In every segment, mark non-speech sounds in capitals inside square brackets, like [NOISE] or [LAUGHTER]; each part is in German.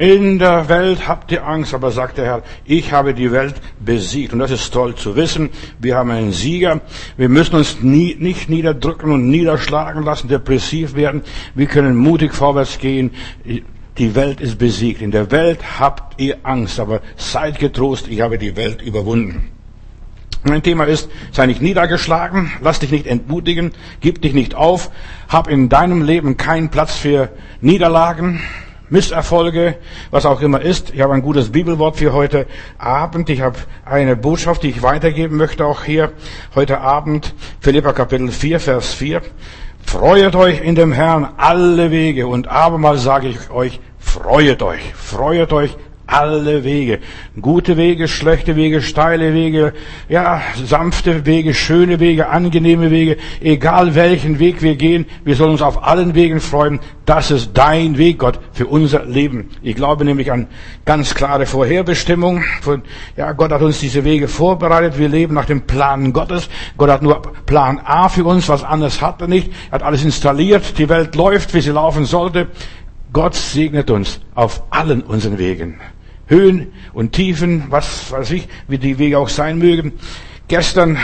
In der Welt habt ihr Angst, aber sagt der Herr, ich habe die Welt besiegt. Und das ist toll zu wissen. Wir haben einen Sieger. Wir müssen uns nie, nicht niederdrücken und niederschlagen lassen, depressiv werden. Wir können mutig vorwärts gehen. Die Welt ist besiegt. In der Welt habt ihr Angst, aber seid getrost, ich habe die Welt überwunden. Mein Thema ist, sei nicht niedergeschlagen, lass dich nicht entmutigen, gib dich nicht auf, hab in deinem Leben keinen Platz für Niederlagen, Misserfolge, was auch immer ist. Ich habe ein gutes Bibelwort für heute Abend. Ich habe eine Botschaft, die ich weitergeben möchte, auch hier heute Abend. Philippa Kapitel 4, Vers 4. Freuet euch in dem Herrn alle Wege und abermals sage ich euch, freuet euch, freuet euch alle Wege. Gute Wege, schlechte Wege, steile Wege, ja, sanfte Wege, schöne Wege, angenehme Wege, egal welchen Weg wir gehen, wir sollen uns auf allen Wegen freuen. Das ist dein Weg, Gott, für unser Leben. Ich glaube nämlich an ganz klare Vorherbestimmung. Von, ja, Gott hat uns diese Wege vorbereitet. Wir leben nach dem Plan Gottes. Gott hat nur Plan A für uns, was anderes hat er nicht. Er hat alles installiert. Die Welt läuft, wie sie laufen sollte. Gott segnet uns auf allen unseren Wegen. Höhen und Tiefen, was weiß ich, wie die Wege auch sein mögen. Gestern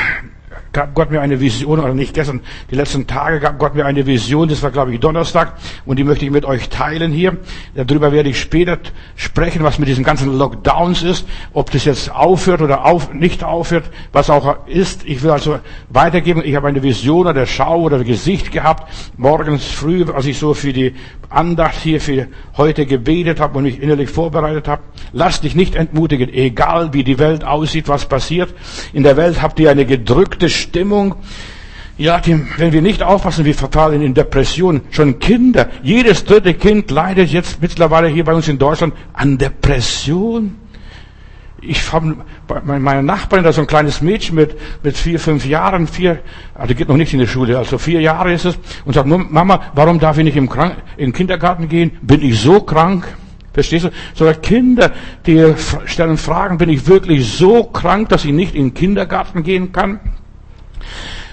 gab Gott mir eine Vision, oder nicht gestern, die letzten Tage gab Gott mir eine Vision, das war glaube ich Donnerstag, und die möchte ich mit euch teilen hier. Darüber werde ich später sprechen, was mit diesen ganzen Lockdowns ist, ob das jetzt aufhört oder auf, nicht aufhört, was auch ist. Ich will also weitergeben, ich habe eine Vision oder Schau oder Gesicht gehabt, morgens früh, als ich so für die Andacht hier für heute gebetet habe und mich innerlich vorbereitet habe. Lass dich nicht entmutigen, egal wie die Welt aussieht, was passiert. In der Welt habt ihr eine gedrückte Stimmung. Ja, die, wenn wir nicht aufpassen, wir verfallen in Depressionen. Schon Kinder, jedes dritte Kind leidet jetzt mittlerweile hier bei uns in Deutschland an Depression. Ich habe meine Nachbarin, da so ein kleines Mädchen mit, mit vier, fünf Jahren, vier, also geht noch nicht in die Schule, also vier Jahre ist es, und sagt, Mama, warum darf ich nicht im, Krank in den Kindergarten gehen? Bin ich so krank? Verstehst du? Sogar Kinder, die stellen Fragen, bin ich wirklich so krank, dass ich nicht in den Kindergarten gehen kann?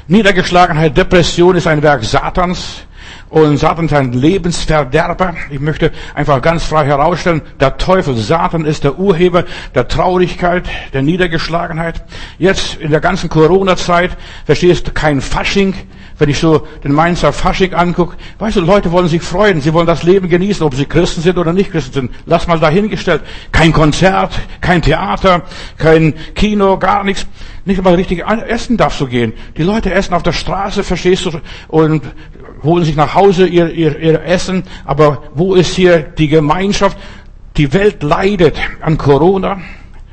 Niedergeschlagenheit, Depression ist ein Werk Satans. Und Satan ist ein Lebensverderber. Ich möchte einfach ganz frei herausstellen, der Teufel, Satan ist der Urheber der Traurigkeit, der Niedergeschlagenheit. Jetzt in der ganzen Corona-Zeit, verstehst du, kein Fasching. Wenn ich so den Mainzer Fasching angucke, weißt du, Leute wollen sich freuen, sie wollen das Leben genießen, ob sie Christen sind oder nicht Christen sind. Lass mal dahingestellt. Kein Konzert, kein Theater, kein Kino, gar nichts. Nicht einmal richtig essen darfst du gehen. Die Leute essen auf der Straße, verstehst du, und holen sich nach Hause ihr, ihr, ihr Essen. Aber wo ist hier die Gemeinschaft? Die Welt leidet an Corona.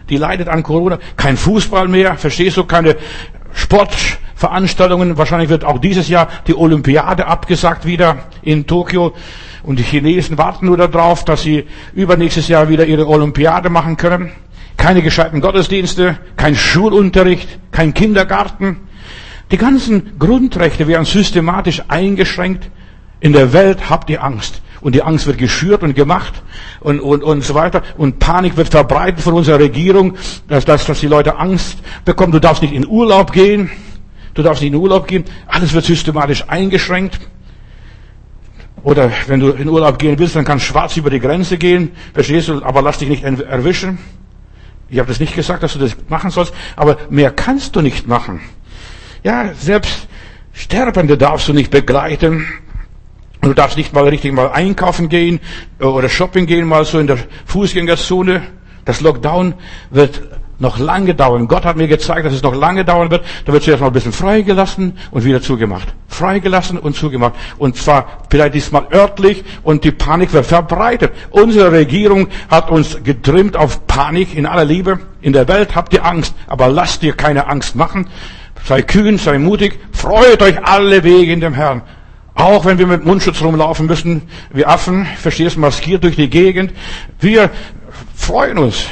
Die leidet an Corona. Kein Fußball mehr, verstehst du? Keine Sportveranstaltungen. Wahrscheinlich wird auch dieses Jahr die Olympiade abgesagt wieder in Tokio. Und die Chinesen warten nur darauf, dass sie übernächstes Jahr wieder ihre Olympiade machen können. Keine gescheiten Gottesdienste, kein Schulunterricht, kein Kindergarten. Die ganzen Grundrechte werden systematisch eingeschränkt. In der Welt habt ihr Angst. Und die Angst wird geschürt und gemacht und, und, und so weiter. Und Panik wird verbreitet von unserer Regierung, dass, dass, dass die Leute Angst bekommen. Du darfst nicht in Urlaub gehen. Du darfst nicht in Urlaub gehen. Alles wird systematisch eingeschränkt. Oder wenn du in Urlaub gehen willst, dann kannst du schwarz über die Grenze gehen. Verstehst du? Aber lass dich nicht erwischen. Ich habe das nicht gesagt, dass du das machen sollst. Aber mehr kannst du nicht machen. Ja, selbst Sterbende darfst du nicht begleiten. Du darfst nicht mal richtig mal einkaufen gehen oder shopping gehen, mal so in der Fußgängerzone. Das Lockdown wird noch lange dauern. Gott hat mir gezeigt, dass es noch lange dauern wird. Da wird zuerst mal ein bisschen freigelassen und wieder zugemacht. Freigelassen und zugemacht. Und zwar vielleicht diesmal örtlich und die Panik wird verbreitet. Unsere Regierung hat uns getrimmt auf Panik in aller Liebe. In der Welt habt ihr Angst, aber lasst dir keine Angst machen. Sei kühn, sei mutig, freut euch alle Wege in dem Herrn. Auch wenn wir mit Mundschutz rumlaufen müssen, wie Affen, verstehst du, maskiert durch die Gegend. Wir freuen uns.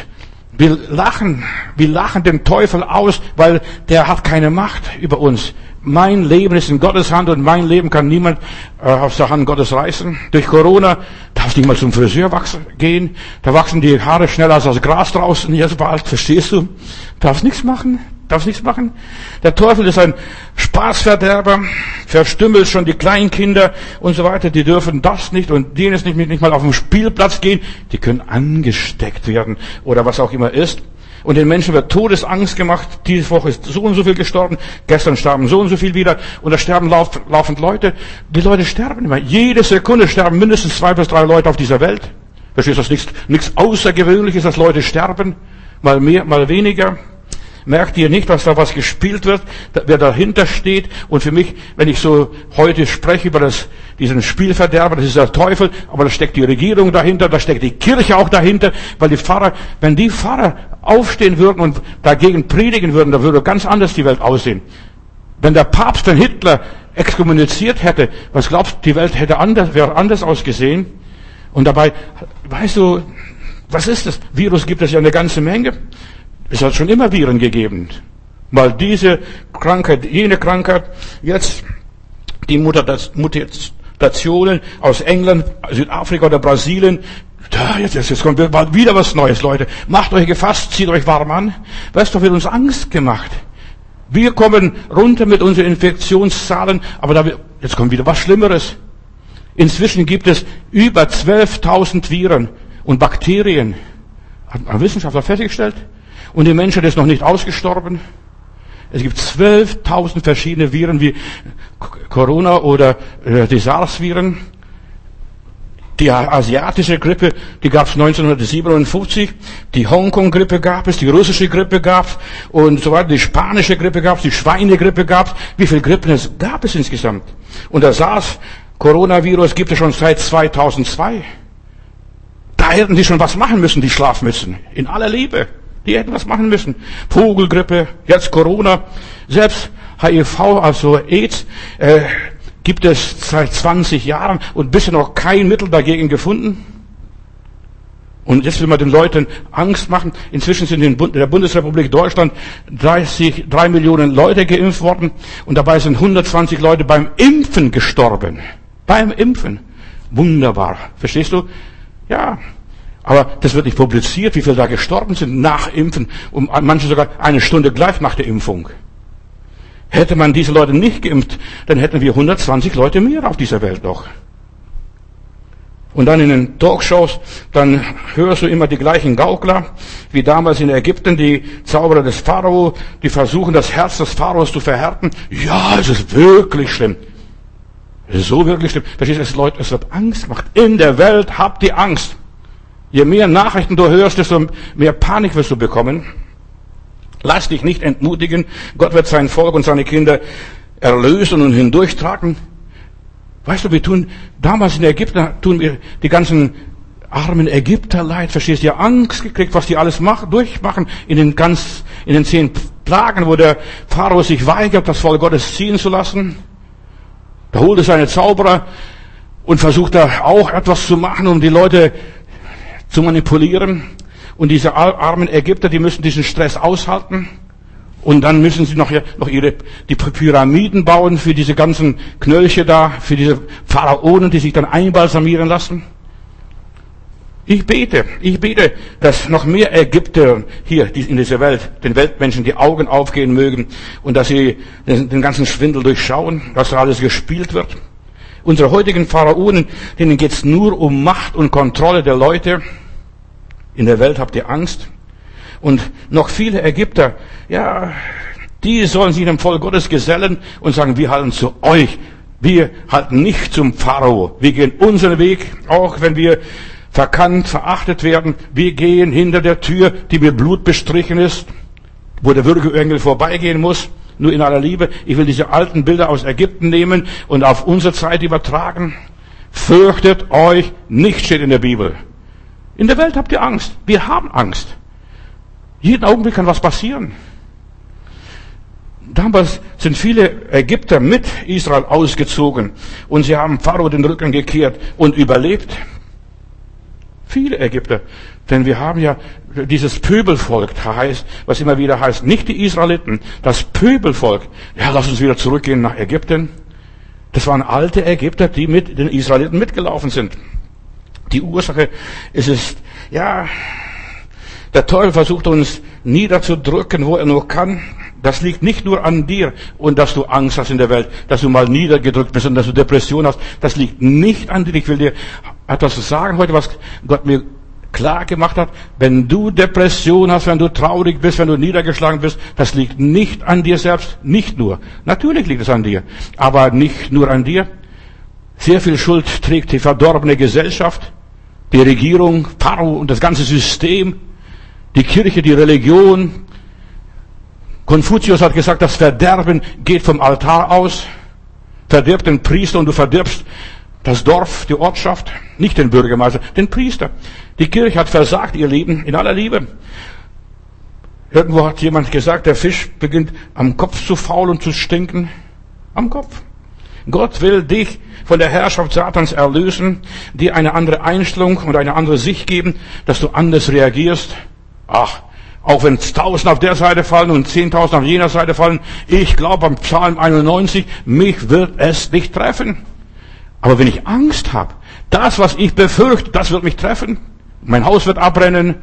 Wir lachen, wir lachen den Teufel aus, weil der hat keine Macht über uns. Mein Leben ist in Gottes Hand und mein Leben kann niemand äh, aus der Hand Gottes reißen. Durch Corona darfst du nicht mal zum Friseur wachsen, gehen. Da wachsen die Haare schneller als das Gras draußen jetzt bald, verstehst du? Darfst nichts machen. Darfst nichts machen? Der Teufel ist ein Spaßverderber, verstümmelt schon die Kleinkinder und so weiter. Die dürfen das nicht und jenes nicht, nicht mal auf den Spielplatz gehen. Die können angesteckt werden oder was auch immer ist. Und den Menschen wird Todesangst gemacht. Diese Woche ist so und so viel gestorben. Gestern starben so und so viel wieder. Und da sterben lauf, laufend Leute. Die Leute sterben immer. Jede Sekunde sterben mindestens zwei bis drei Leute auf dieser Welt. Verstehst du, das nichts, nichts Außergewöhnliches, dass Leute sterben? Mal mehr, mal weniger. Merkt ihr nicht, dass da was gespielt wird, wer dahinter steht? Und für mich, wenn ich so heute spreche über das, diesen Spielverderber, das ist der Teufel, aber da steckt die Regierung dahinter, da steckt die Kirche auch dahinter, weil die Pfarrer, wenn die Pfarrer aufstehen würden und dagegen predigen würden, da würde ganz anders die Welt aussehen. Wenn der Papst den Hitler exkommuniziert hätte, was glaubst du, die Welt hätte anders, wäre anders ausgesehen? Und dabei, weißt du, was ist das? Virus gibt es ja eine ganze Menge. Es hat schon immer Viren gegeben. Mal diese Krankheit, jene Krankheit, jetzt die Mutationen aus England, Südafrika oder Brasilien. Da, jetzt, jetzt kommt wieder was Neues, Leute. Macht euch gefasst, zieht euch warm an. Weißt du, wird uns Angst gemacht. Wir kommen runter mit unseren Infektionszahlen, aber da, jetzt kommt wieder was Schlimmeres. Inzwischen gibt es über 12.000 Viren und Bakterien. Hat ein Wissenschaftler festgestellt. Und die Menschheit ist noch nicht ausgestorben. Es gibt 12.000 verschiedene Viren wie Corona oder äh, die SARS-Viren. Die asiatische Grippe, die gab es 1957. Die Hongkong-Grippe gab es, die russische Grippe gab es und so weiter. Die spanische Grippe gab es, die Schweinegrippe gab es. Wie viele Grippen es gab es insgesamt? Und das SARS-Coronavirus gibt es schon seit 2002. Da hätten die schon was machen müssen, die Schlafmützen. In aller Liebe. Die hätten was machen müssen. Vogelgrippe, jetzt Corona, selbst HIV, also AIDS, äh, gibt es seit 20 Jahren und bisher noch kein Mittel dagegen gefunden. Und jetzt will man den Leuten Angst machen. Inzwischen sind in der Bundesrepublik Deutschland 30, 3 Millionen Leute geimpft worden und dabei sind 120 Leute beim Impfen gestorben. Beim Impfen. Wunderbar. Verstehst du? Ja, aber das wird nicht publiziert, wie viele da gestorben sind nach Impfen. Und manche sogar eine Stunde gleich nach der Impfung. Hätte man diese Leute nicht geimpft, dann hätten wir 120 Leute mehr auf dieser Welt noch. Und dann in den Talkshows, dann hörst du immer die gleichen Gaukler, wie damals in Ägypten, die Zauberer des Pharao, die versuchen, das Herz des Pharaos zu verhärten. Ja, es ist wirklich schlimm. Es ist so wirklich schlimm. Verstehst du, es, Leute, es wird Angst gemacht. In der Welt habt ihr Angst. Je mehr Nachrichten du hörst, desto mehr Panik wirst du bekommen. Lass dich nicht entmutigen. Gott wird sein Volk und seine Kinder erlösen und hindurchtragen. Weißt du, wir tun, damals in Ägypten tun wir die ganzen armen Ägypter leid, verstehst du, ja Angst gekriegt, was die alles machen, durchmachen in den ganz, in den zehn Plagen, wo der Pharao sich weigert, das Volk Gottes ziehen zu lassen. Da holt er seine Zauberer und versucht da auch etwas zu machen, um die Leute zu manipulieren. Und diese armen Ägypter, die müssen diesen Stress aushalten. Und dann müssen sie noch, noch ihre, die Pyramiden bauen für diese ganzen Knölche da, für diese Pharaonen, die sich dann einbalsamieren lassen. Ich bete, ich bete, dass noch mehr Ägypter hier in dieser Welt, den Weltmenschen, die Augen aufgehen mögen und dass sie den ganzen Schwindel durchschauen, dass da alles gespielt wird. Unsere heutigen Pharaonen, denen geht's nur um Macht und Kontrolle der Leute. In der Welt habt ihr Angst. Und noch viele Ägypter, ja, die sollen sich dem Volk Gottes gesellen und sagen, wir halten zu euch. Wir halten nicht zum Pharao. Wir gehen unseren Weg, auch wenn wir verkannt, verachtet werden. Wir gehen hinter der Tür, die mit Blut bestrichen ist, wo der Würgeengel vorbeigehen muss nur in aller Liebe. Ich will diese alten Bilder aus Ägypten nehmen und auf unsere Zeit übertragen. Fürchtet euch nicht, steht in der Bibel. In der Welt habt ihr Angst. Wir haben Angst. Jeden Augenblick kann was passieren. Damals sind viele Ägypter mit Israel ausgezogen und sie haben Pharao den Rücken gekehrt und überlebt. Viele Ägypter. Denn wir haben ja dieses Pöbelvolk, heißt, was immer wieder heißt, nicht die Israeliten, das Pöbelvolk. Ja, lass uns wieder zurückgehen nach Ägypten. Das waren alte Ägypter, die mit den Israeliten mitgelaufen sind. Die Ursache ist es, ja, der Teufel versucht uns niederzudrücken, wo er nur kann. Das liegt nicht nur an dir und dass du Angst hast in der Welt, dass du mal niedergedrückt bist und dass du Depression hast. Das liegt nicht an dir. Ich will dir etwas sagen heute, was Gott mir klar gemacht hat. Wenn du Depression hast, wenn du traurig bist, wenn du niedergeschlagen bist, das liegt nicht an dir selbst. Nicht nur. Natürlich liegt es an dir. Aber nicht nur an dir. Sehr viel Schuld trägt die verdorbene Gesellschaft, die Regierung, Pharao und das ganze System, die Kirche, die Religion, Konfuzius hat gesagt, das Verderben geht vom Altar aus. Verdirb den Priester und du verdirbst das Dorf, die Ortschaft, nicht den Bürgermeister, den Priester. Die Kirche hat versagt ihr Leben in aller Liebe. Irgendwo hat jemand gesagt, der Fisch beginnt am Kopf zu faulen und zu stinken. Am Kopf. Gott will dich von der Herrschaft Satans erlösen, dir eine andere Einstellung und eine andere Sicht geben, dass du anders reagierst. Ach, auch wenn tausend auf der Seite fallen und zehntausend auf jener Seite fallen, ich glaube am Psalm 91, mich wird es nicht treffen. Aber wenn ich Angst habe, das, was ich befürchte, das wird mich treffen. Mein Haus wird abbrennen,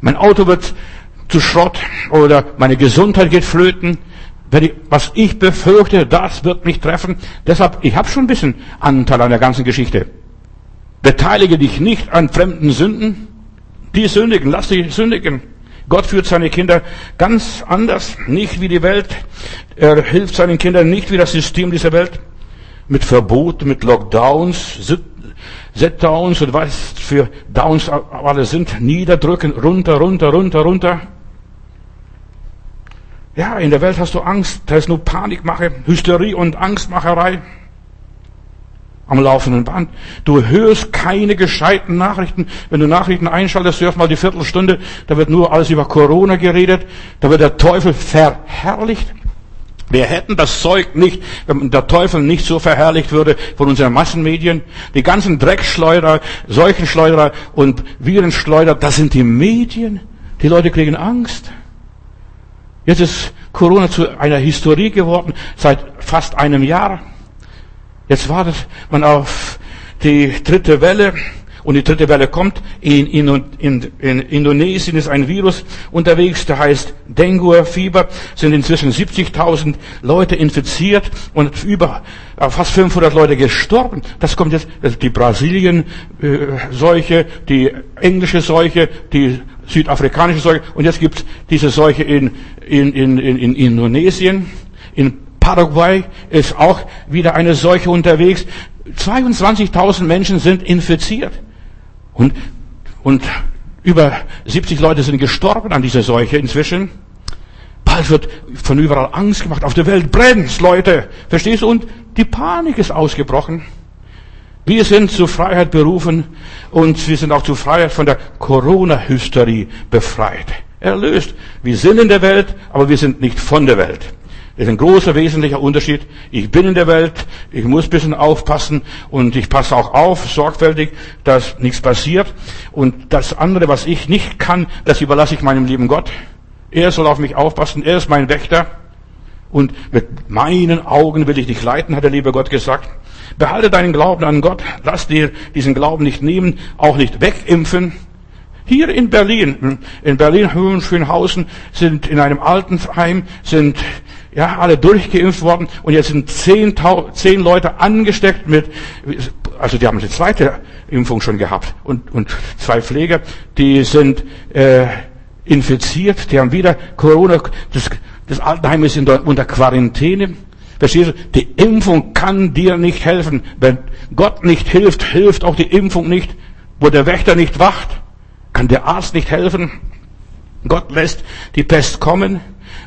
mein Auto wird zu Schrott oder meine Gesundheit geht flöten. Ich, was ich befürchte, das wird mich treffen. Deshalb, ich habe schon ein bisschen Anteil an der ganzen Geschichte. Beteilige dich nicht an fremden Sünden. Die sündigen, lass dich sündigen. Gott führt seine Kinder ganz anders, nicht wie die Welt. Er hilft seinen Kindern nicht wie das System dieser Welt. Mit Verboten, mit Lockdowns, Setdowns und was für Downs alle sind. Niederdrücken, runter, runter, runter, runter. Ja, in der Welt hast du Angst. Da ist nur Panikmache, Hysterie und Angstmacherei am laufenden Band. Du hörst keine gescheiten Nachrichten. Wenn du Nachrichten einschaltest, hörst mal die Viertelstunde, da wird nur alles über Corona geredet, da wird der Teufel verherrlicht. Wir hätten das Zeug nicht, wenn der Teufel nicht so verherrlicht würde von unseren Massenmedien. Die ganzen Dreckschleuder, Seuchenschleuder und Virenschleuder, das sind die Medien. Die Leute kriegen Angst. Jetzt ist Corona zu einer Historie geworden, seit fast einem Jahr. Jetzt wartet man auf die dritte Welle und die dritte Welle kommt. In, in, in, in Indonesien ist ein Virus unterwegs, der heißt Dengue-Fieber. Sind inzwischen 70.000 Leute infiziert und über äh, fast 500 Leute gestorben. Das kommt jetzt die Brasilien-Seuche, die englische Seuche, die südafrikanische Seuche und jetzt gibt es diese Seuche in, in, in, in Indonesien, in Paraguay ist auch wieder eine Seuche unterwegs. 22.000 Menschen sind infiziert. Und, und über 70 Leute sind gestorben an dieser Seuche inzwischen. Bald wird von überall Angst gemacht. Auf der Welt brennt's, Leute. Verstehst du? Und die Panik ist ausgebrochen. Wir sind zur Freiheit berufen und wir sind auch zur Freiheit von der Corona-Hysterie befreit. Erlöst. Wir sind in der Welt, aber wir sind nicht von der Welt. Ist ein großer wesentlicher Unterschied. Ich bin in der Welt, ich muss ein bisschen aufpassen und ich passe auch auf, sorgfältig, dass nichts passiert. Und das andere, was ich nicht kann, das überlasse ich meinem lieben Gott. Er soll auf mich aufpassen, er ist mein Wächter. Und mit meinen Augen will ich dich leiten, hat der liebe Gott gesagt. Behalte deinen Glauben an Gott, lass dir diesen Glauben nicht nehmen, auch nicht wegimpfen. Hier in Berlin, in Berlin, Höhenschönhausen, sind in einem Altenheim, sind ja, alle durchgeimpft worden und jetzt sind zehn, zehn Leute angesteckt mit, also die haben die zweite Impfung schon gehabt und, und zwei Pfleger, die sind äh, infiziert, die haben wieder Corona, das, das Altenheim ist der, unter Quarantäne. Verstehst du? Die Impfung kann dir nicht helfen. Wenn Gott nicht hilft, hilft auch die Impfung nicht. Wo der Wächter nicht wacht, kann der Arzt nicht helfen. Gott lässt die Pest kommen.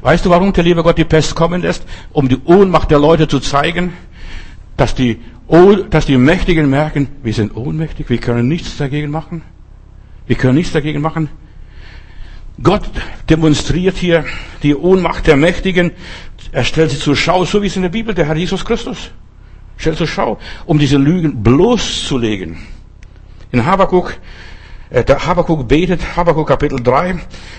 Weißt du, warum der liebe Gott die Pest kommen lässt? Um die Ohnmacht der Leute zu zeigen, dass die, dass die Mächtigen merken, wir sind ohnmächtig, wir können nichts dagegen machen. Wir können nichts dagegen machen. Gott demonstriert hier die Ohnmacht der Mächtigen. Er stellt sie zur Schau, so wie es in der Bibel der Herr Jesus Christus stellt zur Schau, um diese Lügen bloßzulegen. In Habakkuk der Habakkuk betet, Habakkuk Kapitel 3,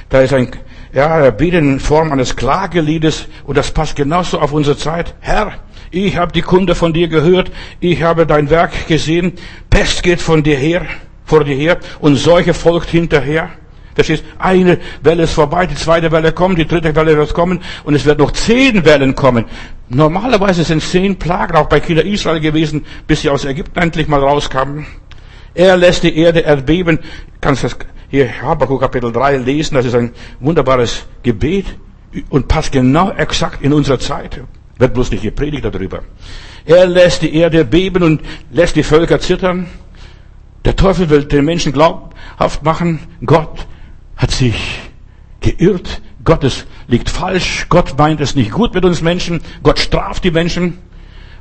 da ist ein, ja, er betet in Form eines Klageliedes und das passt genauso auf unsere Zeit. Herr, ich habe die Kunde von dir gehört, ich habe dein Werk gesehen, Pest geht von dir her, vor dir her und Seuche folgt hinterher. Verstehst? Eine Welle ist vorbei, die zweite Welle kommt, die dritte Welle wird kommen und es wird noch zehn Wellen kommen. Normalerweise sind zehn Plagen auch bei Kinder Israel gewesen, bis sie aus Ägypten endlich mal rauskamen. Er lässt die Erde erbeben. Kannst das hier Habakkuk Kapitel 3 lesen, das ist ein wunderbares Gebet und passt genau exakt in unsere Zeit. Wird bloß nicht gepredigt darüber. Er lässt die Erde beben und lässt die Völker zittern. Der Teufel will den Menschen glaubhaft machen, Gott hat sich geirrt, Gott ist, liegt falsch, Gott meint es nicht gut mit uns Menschen, Gott straft die Menschen.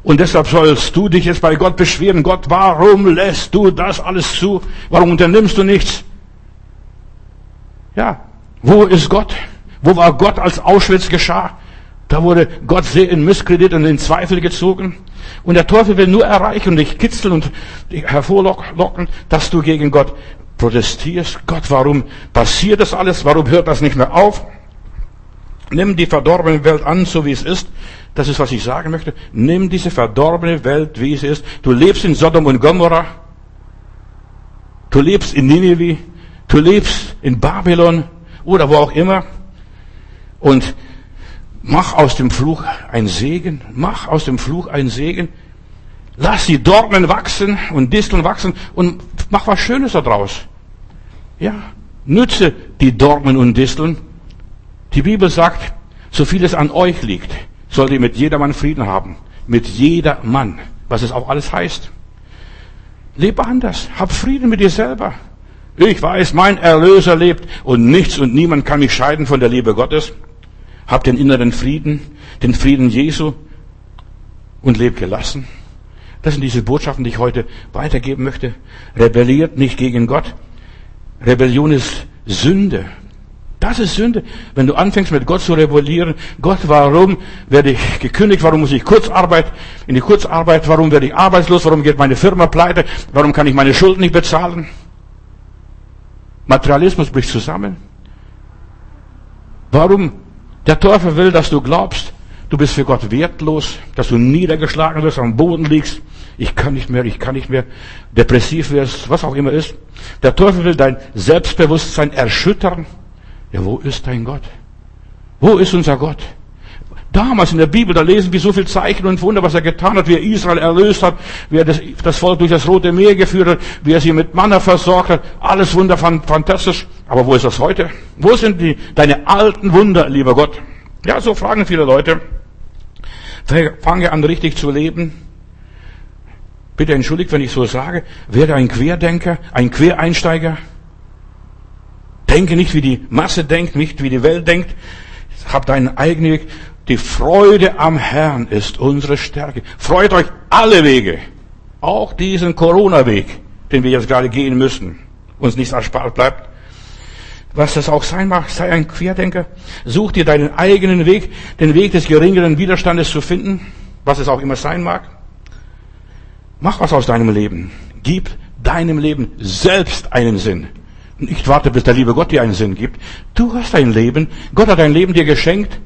Und deshalb sollst du dich jetzt bei Gott beschweren. Gott, warum lässt du das alles zu? Warum unternimmst du nichts? Ja, wo ist Gott? Wo war Gott, als Auschwitz geschah? Da wurde Gott sehr in Misskredit und in Zweifel gezogen. Und der Teufel will nur erreichen und dich kitzeln und dich hervorlocken, dass du gegen Gott protestierst. Gott, warum passiert das alles? Warum hört das nicht mehr auf? Nimm die verdorbene Welt an, so wie es ist. Das ist, was ich sagen möchte. Nimm diese verdorbene Welt, wie sie ist. Du lebst in Sodom und Gomorrah. Du lebst in Nineveh. Du lebst in Babylon oder wo auch immer. Und mach aus dem Fluch ein Segen. Mach aus dem Fluch ein Segen. Lass die Dornen wachsen und Disteln wachsen und mach was Schönes daraus. Ja, nütze die Dornen und Disteln. Die Bibel sagt, so viel es an euch liegt, sollt ihr mit jedermann Frieden haben. Mit jedermann. Was es auch alles heißt. Lebe anders. Hab Frieden mit dir selber. Ich weiß, mein Erlöser lebt und nichts und niemand kann mich scheiden von der Liebe Gottes. Hab den inneren Frieden, den Frieden Jesu und leb gelassen. Das sind diese Botschaften, die ich heute weitergeben möchte. Rebelliert nicht gegen Gott. Rebellion ist Sünde. Das ist Sünde. Wenn du anfängst mit Gott zu rebellieren, Gott, warum werde ich gekündigt? Warum muss ich Kurzarbeit, in die Kurzarbeit? Warum werde ich arbeitslos? Warum geht meine Firma pleite? Warum kann ich meine Schulden nicht bezahlen? Materialismus bricht zusammen. Warum? Der Teufel will, dass du glaubst, du bist für Gott wertlos, dass du niedergeschlagen wirst, am Boden liegst. Ich kann nicht mehr, ich kann nicht mehr, depressiv wirst, was auch immer ist. Der Teufel will dein Selbstbewusstsein erschüttern. Ja, wo ist dein Gott? Wo ist unser Gott? Damals in der Bibel, da lesen wir so viel Zeichen und Wunder, was er getan hat, wie er Israel erlöst hat, wie er das, das Volk durch das Rote Meer geführt hat, wie er sie mit Manna versorgt hat. Alles Wunder, fantastisch. Aber wo ist das heute? Wo sind die, deine alten Wunder, lieber Gott? Ja, so fragen viele Leute. Fange an, richtig zu leben. Bitte entschuldigt, wenn ich so sage. Werde ein Querdenker, ein Quereinsteiger. Denke nicht, wie die Masse denkt, nicht wie die Welt denkt. Hab deinen eigenen Weg. Die Freude am Herrn ist unsere Stärke. Freut euch alle Wege. Auch diesen Corona-Weg, den wir jetzt gerade gehen müssen. Uns nichts erspart bleibt. Was das auch sein mag, sei ein Querdenker. Such dir deinen eigenen Weg, den Weg des geringeren Widerstandes zu finden, was es auch immer sein mag. Mach was aus deinem Leben. Gib deinem Leben selbst einen Sinn. Nicht warte, bis der liebe Gott dir einen Sinn gibt. Du hast ein Leben. Gott hat dein Leben dir geschenkt.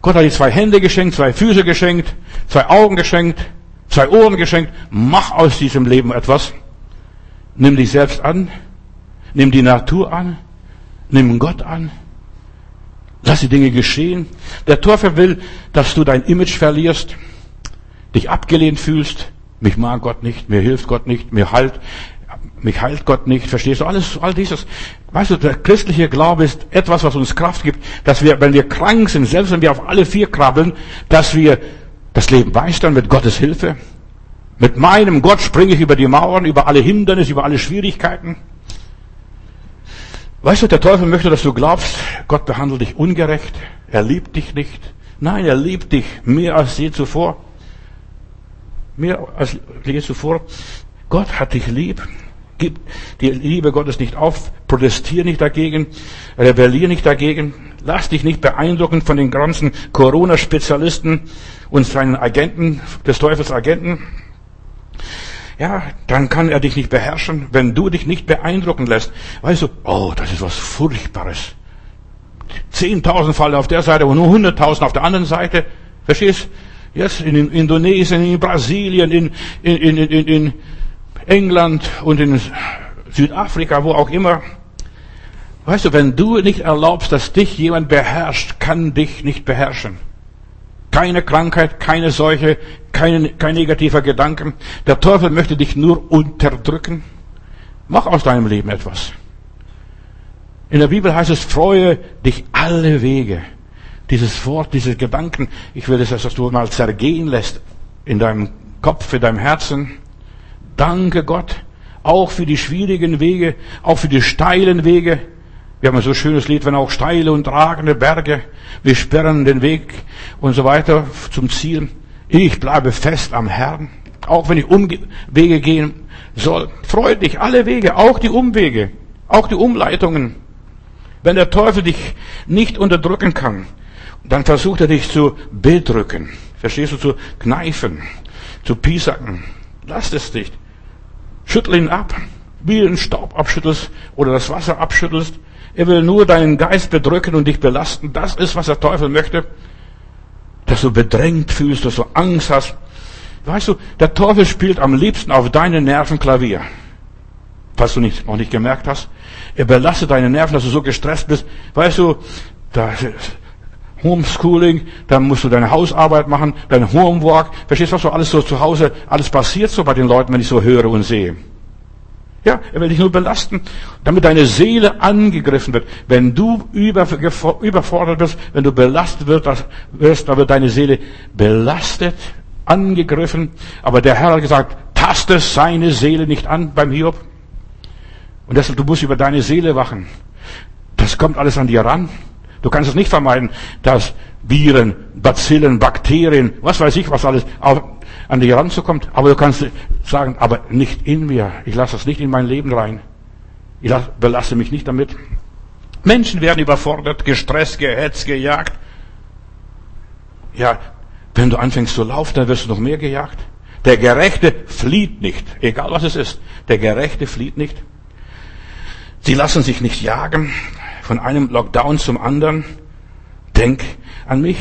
Gott hat dir zwei Hände geschenkt, zwei Füße geschenkt, zwei Augen geschenkt, zwei Ohren geschenkt. Mach aus diesem Leben etwas. Nimm dich selbst an. Nimm die Natur an. Nimm Gott an. Lass die Dinge geschehen. Der Teufel will, dass du dein Image verlierst, dich abgelehnt fühlst. Mich mag Gott nicht, mir hilft Gott nicht, mir halt, mich heilt Gott nicht, verstehst du? Alles, all dieses. Weißt du, der christliche Glaube ist etwas, was uns Kraft gibt, dass wir, wenn wir krank sind, selbst wenn wir auf alle vier krabbeln, dass wir das Leben meistern mit Gottes Hilfe. Mit meinem Gott springe ich über die Mauern, über alle Hindernisse, über alle Schwierigkeiten. Weißt du, der Teufel möchte, dass du glaubst, Gott behandelt dich ungerecht, er liebt dich nicht. Nein, er liebt dich mehr als je zuvor. Mehr als je zuvor. Gott hat dich lieb. Gib die Liebe Gottes nicht auf, protestier nicht dagegen, rebellier nicht dagegen, lass dich nicht beeindrucken von den ganzen Corona-Spezialisten und seinen Agenten, des Teufels Agenten. Ja, dann kann er dich nicht beherrschen, wenn du dich nicht beeindrucken lässt. Weißt du, oh, das ist was Furchtbares. Zehntausend Fall auf der Seite und nur hunderttausend auf der anderen Seite. Verstehst? Jetzt in Indonesien, in Brasilien, in, in, in, in, in England und in Südafrika, wo auch immer. Weißt du, wenn du nicht erlaubst, dass dich jemand beherrscht, kann dich nicht beherrschen. Keine Krankheit, keine Seuche, kein, kein negativer Gedanken. Der Teufel möchte dich nur unterdrücken. Mach aus deinem Leben etwas. In der Bibel heißt es, freue dich alle Wege. Dieses Wort, diese Gedanken, ich will das, dass du mal zergehen lässt in deinem Kopf, in deinem Herzen. Danke Gott, auch für die schwierigen Wege, auch für die steilen Wege. Wir haben ein so schönes Lied, wenn auch steile und tragende Berge, wir sperren den Weg und so weiter zum Ziel. Ich bleibe fest am Herrn, auch wenn ich Umwege gehen soll. Freut dich, alle Wege, auch die Umwege, auch die Umleitungen. Wenn der Teufel dich nicht unterdrücken kann, dann versucht er dich zu bedrücken. Verstehst du, zu kneifen, zu piesacken. Lass es nicht. Schüttel ihn ab, wie den Staub abschüttelst oder das Wasser abschüttelst. Er will nur deinen Geist bedrücken und dich belasten. Das ist, was der Teufel möchte. Dass du bedrängt fühlst, dass du Angst hast. Weißt du, der Teufel spielt am liebsten auf deine Nerven Klavier. Falls du nicht, noch nicht gemerkt hast. Er belastet deine Nerven, dass du so gestresst bist. Weißt du, da, Homeschooling, dann musst du deine Hausarbeit machen, dein Homework. Verstehst du, was so alles so zu Hause, alles passiert so bei den Leuten, wenn ich so höre und sehe. Ja, er will dich nur belasten, damit deine Seele angegriffen wird. Wenn du überfordert wirst, wenn du belastet wirst, dann wird deine Seele belastet, angegriffen. Aber der Herr hat gesagt, taste seine Seele nicht an beim Hiob. Und deshalb, du musst über deine Seele wachen. Das kommt alles an dir ran. Du kannst es nicht vermeiden, dass Viren, Bazillen, Bakterien, was weiß ich, was alles an dich ranzukommt. Aber du kannst sagen, aber nicht in mir. Ich lasse das nicht in mein Leben rein. Ich belasse mich nicht damit. Menschen werden überfordert, gestresst, gehetzt, gejagt. Ja, wenn du anfängst zu laufen, dann wirst du noch mehr gejagt. Der Gerechte flieht nicht, egal was es ist. Der Gerechte flieht nicht. Sie lassen sich nicht jagen von einem Lockdown zum anderen. Denk an mich.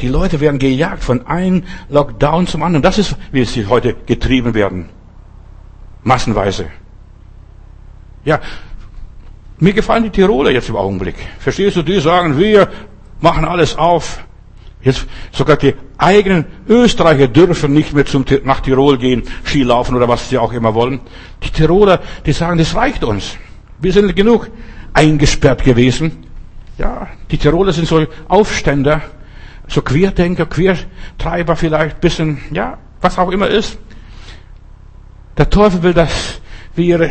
Die Leute werden gejagt von einem Lockdown zum anderen. Das ist, wie sie heute getrieben werden. Massenweise. Ja, mir gefallen die Tiroler jetzt im Augenblick. Verstehst du? Die sagen, wir machen alles auf. Jetzt sogar die eigenen Österreicher dürfen nicht mehr zum, nach Tirol gehen, Skilaufen oder was sie auch immer wollen. Die Tiroler, die sagen, das reicht uns. Wir sind genug eingesperrt gewesen. Ja, die Tiroler sind so Aufständer, so Querdenker, Quertreiber vielleicht, bisschen, ja, was auch immer ist. Der Teufel will, dass wir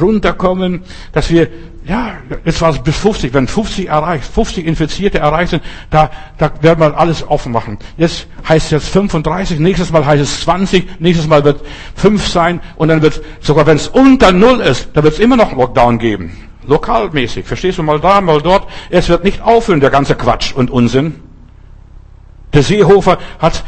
runterkommen, dass wir, ja, jetzt war es bis 50, wenn 50 erreicht, 50 Infizierte erreicht sind, da, da werden wir alles offen machen. Jetzt heißt es jetzt 35, nächstes Mal heißt es 20, nächstes Mal wird 5 sein und dann wird, sogar wenn es unter Null ist, da wird es immer noch Lockdown geben. Lokalmäßig, verstehst du, mal da, mal dort. Es wird nicht aufhören, der ganze Quatsch und Unsinn. Der Seehofer hat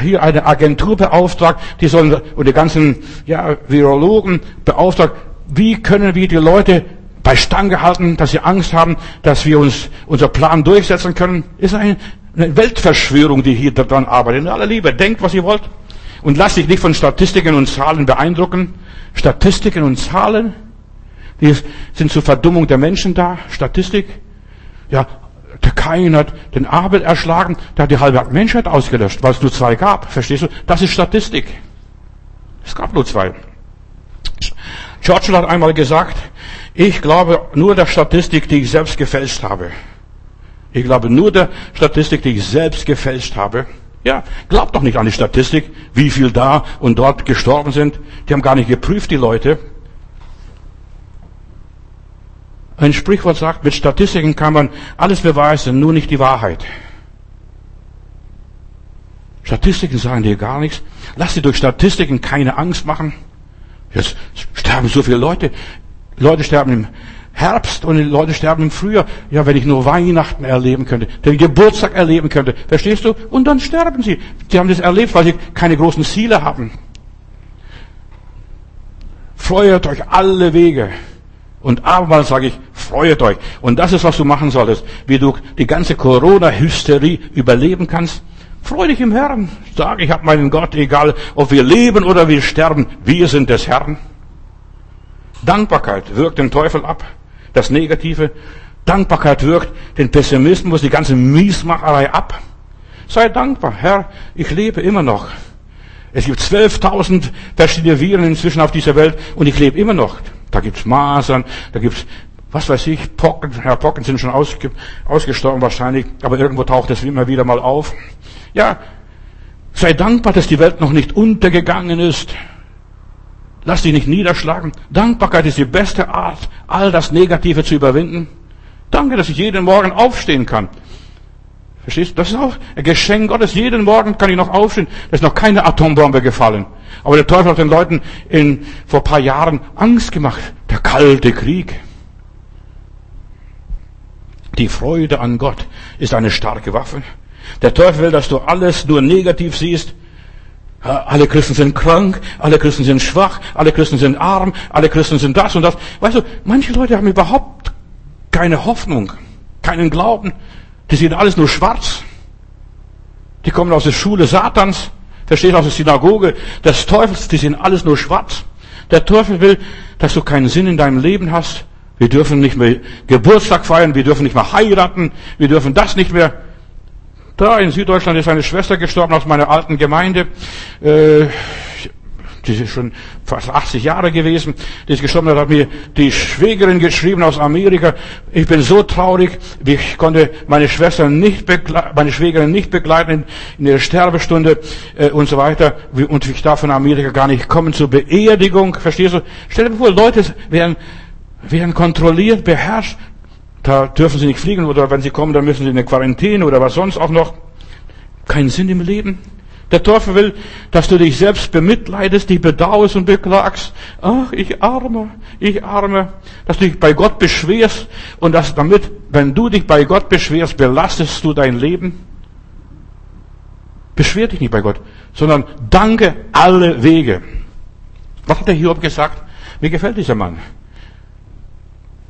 hier eine Agentur beauftragt, die sollen, und die ganzen, ja, Virologen beauftragt, wie können wir die Leute bei Stange halten, dass sie Angst haben, dass wir uns unser Plan durchsetzen können? Ist eine, eine Weltverschwörung, die hier daran arbeitet. In aller Liebe, denkt, was ihr wollt. Und lasst dich nicht von Statistiken und Zahlen beeindrucken. Statistiken und Zahlen, die sind zur Verdummung der Menschen da. Statistik. Ja, der Kain hat den Abel erschlagen, der hat die halbe Menschheit ausgelöscht, weil es nur zwei gab. Verstehst du? Das ist Statistik. Es gab nur zwei. Churchill hat einmal gesagt, ich glaube nur der Statistik, die ich selbst gefälscht habe. Ich glaube nur der Statistik, die ich selbst gefälscht habe. Ja, glaubt doch nicht an die Statistik, wie viel da und dort gestorben sind. Die haben gar nicht geprüft, die Leute. Ein Sprichwort sagt, mit Statistiken kann man alles beweisen, nur nicht die Wahrheit. Statistiken sagen dir gar nichts. Lass dir durch Statistiken keine Angst machen. Jetzt sterben so viele Leute. Leute sterben im Herbst und Leute sterben im Frühjahr. Ja, wenn ich nur Weihnachten erleben könnte, den Geburtstag erleben könnte. Verstehst du? Und dann sterben sie. Sie haben das erlebt, weil sie keine großen Ziele haben. Freut euch alle Wege. Und abermals sage ich, freut euch. Und das ist, was du machen solltest. Wie du die ganze Corona-Hysterie überleben kannst. Freu dich im Herrn. Sag, ich habe meinen Gott, egal ob wir leben oder wir sterben, wir sind des Herrn. Dankbarkeit wirkt den Teufel ab. das Negative. Dankbarkeit wirkt den Pessimismus, die ganze Miesmacherei ab. Sei dankbar, Herr, ich lebe immer noch. Es gibt 12.000 verschiedene Viren inzwischen auf dieser Welt und ich lebe immer noch. Da gibt's Masern, da gibt's, was weiß ich, Pocken, Herr Pocken sind schon ausge, ausgestorben wahrscheinlich, aber irgendwo taucht es immer wieder mal auf. Ja, sei dankbar, dass die Welt noch nicht untergegangen ist. Lass dich nicht niederschlagen. Dankbarkeit ist die beste Art, all das Negative zu überwinden. Danke, dass ich jeden Morgen aufstehen kann. Verstehst du? Das ist auch ein Geschenk Gottes. Jeden Morgen kann ich noch aufstehen. Da ist noch keine Atombombe gefallen. Aber der Teufel hat den Leuten in, vor paar Jahren Angst gemacht. Der kalte Krieg. Die Freude an Gott ist eine starke Waffe. Der Teufel will, dass du alles nur negativ siehst. Alle Christen sind krank, alle Christen sind schwach, alle Christen sind arm, alle Christen sind das und das. Weißt du, manche Leute haben überhaupt keine Hoffnung, keinen Glauben. Die sehen alles nur schwarz. Die kommen aus der Schule Satans, verstehst aus der Synagoge des Teufels, die sehen alles nur schwarz. Der Teufel will, dass du keinen Sinn in deinem Leben hast. Wir dürfen nicht mehr Geburtstag feiern, wir dürfen nicht mehr heiraten, wir dürfen das nicht mehr. Da in Süddeutschland ist eine Schwester gestorben aus meiner alten Gemeinde. Äh, die ist schon fast 80 Jahre gewesen, die ist gestorben, hat mir die Schwägerin geschrieben aus Amerika, ich bin so traurig, ich konnte meine Schwester nicht begleiten, meine Schwägerin nicht begleiten in ihrer Sterbestunde äh, und so weiter und ich darf von Amerika gar nicht kommen zur Beerdigung, verstehst du? Stell dir vor, Leute werden, werden kontrolliert, beherrscht, da dürfen sie nicht fliegen oder wenn sie kommen, dann müssen sie in eine Quarantäne oder was sonst auch noch. Keinen Sinn im Leben. Der Teufel will, dass du dich selbst bemitleidest, dich bedauerst und beklagst. Ach, ich arme, ich arme. Dass du dich bei Gott beschwerst und dass damit, wenn du dich bei Gott beschwerst, belastest du dein Leben. Beschwer dich nicht bei Gott, sondern danke alle Wege. Was hat der Hiob gesagt? Mir gefällt dieser Mann.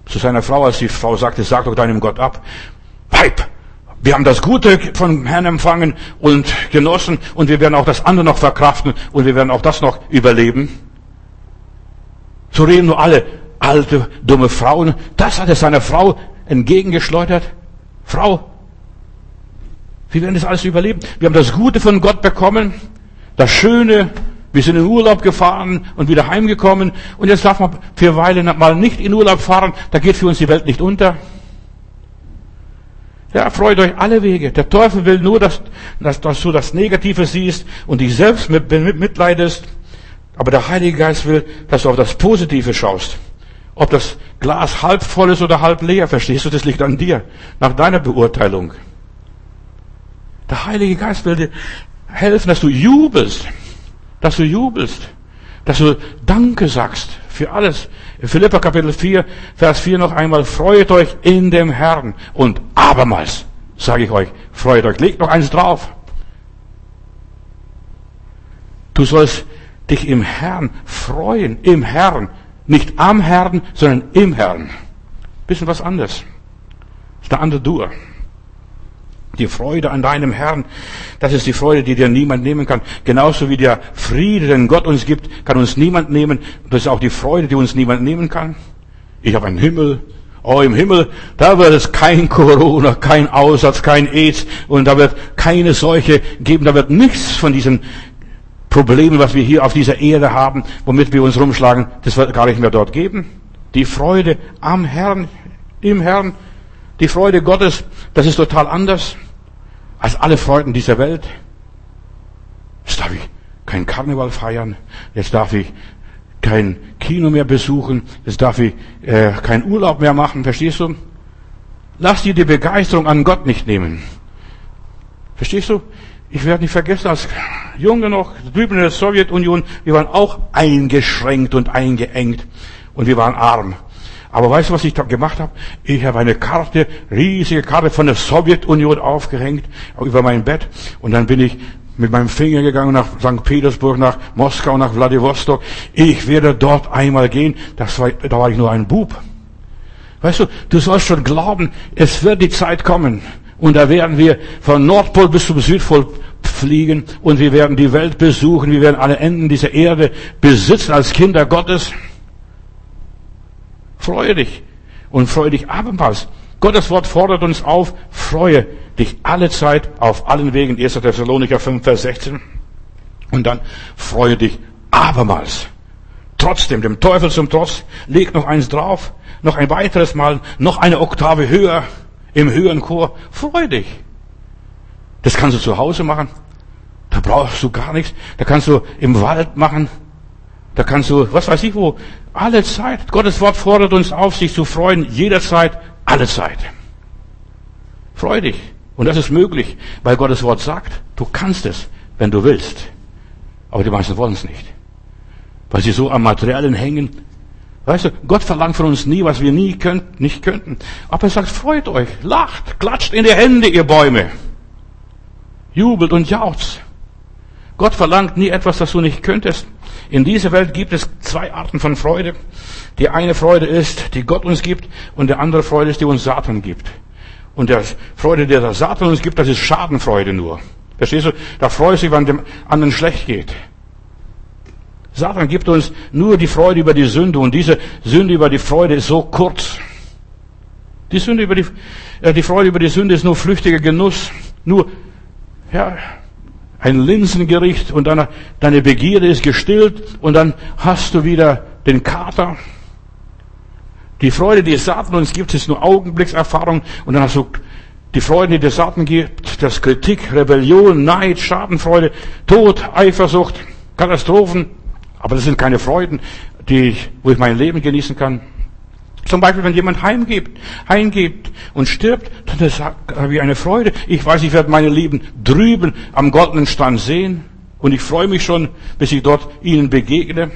Zu seiner Frau, als die Frau sagte, sag doch deinem Gott ab. Weib, wir haben das Gute vom Herrn empfangen und genossen und wir werden auch das andere noch verkraften und wir werden auch das noch überleben. So reden nur alle alte, dumme Frauen. Das hat er seiner Frau entgegengeschleudert. Frau, wir werden das alles überleben. Wir haben das Gute von Gott bekommen, das Schöne. Wir sind in Urlaub gefahren und wieder heimgekommen. Und jetzt darf man für Weile mal nicht in Urlaub fahren. Da geht für uns die Welt nicht unter. Ja, freut euch alle Wege. Der Teufel will nur, dass, dass, dass du das Negative siehst und dich selbst mit, mit, mitleidest. Aber der Heilige Geist will, dass du auf das Positive schaust. Ob das Glas halb voll ist oder halb leer, verstehst du, das liegt an dir, nach deiner Beurteilung. Der Heilige Geist will dir helfen, dass du jubelst, dass du jubelst, dass du Danke sagst für alles. Philippa Kapitel 4, Vers 4 noch einmal, freut euch in dem Herrn. Und abermals, sage ich euch, freut euch. Legt noch eins drauf. Du sollst dich im Herrn freuen, im Herrn. Nicht am Herrn, sondern im Herrn. Bisschen was anderes. Das ist eine andere Dur. Die Freude an deinem Herrn, das ist die Freude, die dir niemand nehmen kann. Genauso wie der Friede, den Gott uns gibt, kann uns niemand nehmen. Das ist auch die Freude, die uns niemand nehmen kann. Ich habe einen Himmel. Oh, im Himmel, da wird es kein Corona, kein Aussatz, kein AIDS und da wird keine Seuche geben. Da wird nichts von diesen Problemen, was wir hier auf dieser Erde haben, womit wir uns rumschlagen, das wird gar nicht mehr dort geben. Die Freude am Herrn, im Herrn, die Freude Gottes, das ist total anders als alle Freuden dieser Welt. Jetzt darf ich kein Karneval feiern, jetzt darf ich kein Kino mehr besuchen, jetzt darf ich äh, keinen Urlaub mehr machen, verstehst du? Lass dir die Begeisterung an Gott nicht nehmen. Verstehst du? Ich werde nicht vergessen, als Junge noch, drüben in der Sowjetunion, wir waren auch eingeschränkt und eingeengt und wir waren arm. Aber weißt du, was ich da gemacht habe? Ich habe eine Karte, riesige Karte von der Sowjetunion aufgehängt über mein Bett und dann bin ich mit meinem Finger gegangen nach St. Petersburg, nach Moskau, nach Vladivostok. Ich werde dort einmal gehen. Das war, da war ich nur ein Bub. Weißt du, du sollst schon glauben, es wird die Zeit kommen. Und da werden wir von Nordpol bis zum Südpol fliegen und wir werden die Welt besuchen. Wir werden alle Enden dieser Erde besitzen als Kinder Gottes. Freue dich. und freue dich abermals. Gottes Wort fordert uns auf, freue dich alle Zeit auf allen Wegen. 1. Thessalonicher 5, Vers 16. Und dann freue dich abermals. Trotzdem, dem Teufel zum Trotz, leg noch eins drauf, noch ein weiteres Mal, noch eine Oktave höher, im höheren Chor. Freu dich. Das kannst du zu Hause machen. Da brauchst du gar nichts. Da kannst du im Wald machen. Da kannst du, was weiß ich wo, alle Zeit. Gottes Wort fordert uns auf, sich zu freuen, jederzeit, alle Zeit. Freu dich. Und das ist möglich, weil Gottes Wort sagt, du kannst es, wenn du willst. Aber die meisten wollen es nicht. Weil sie so am Materiellen hängen. Weißt du, Gott verlangt von uns nie, was wir nie könnt, nicht könnten. Aber er sagt, freut euch, lacht, klatscht in die Hände, ihr Bäume. Jubelt und jaucht. Gott verlangt nie etwas, das du nicht könntest. In dieser Welt gibt es zwei Arten von Freude. Die eine Freude ist, die Gott uns gibt, und die andere Freude ist, die uns Satan gibt. Und der Freude, die der Satan uns gibt, das ist Schadenfreude nur. Verstehst du? Da freust du dich, wenn dem anderen schlecht geht. Satan gibt uns nur die Freude über die Sünde und diese Sünde über die Freude ist so kurz. Die Sünde über die, äh, die Freude über die Sünde ist nur flüchtiger Genuss, nur, ja, ein Linsengericht und dann, deine Begierde ist gestillt und dann hast du wieder den Kater. Die Freude, die Satan uns gibt, ist nur Augenblickserfahrung und dann hast du die Freude, die der Satan gibt, das Kritik, Rebellion, Neid, Schadenfreude, Tod, Eifersucht, Katastrophen. Aber das sind keine Freuden, die ich, wo ich mein Leben genießen kann. Zum Beispiel, wenn jemand heimgibt, heimgibt und stirbt, dann habe ich eine Freude. Ich weiß, ich werde meine Lieben drüben am goldenen Strand sehen. Und ich freue mich schon, bis ich dort ihnen begegne.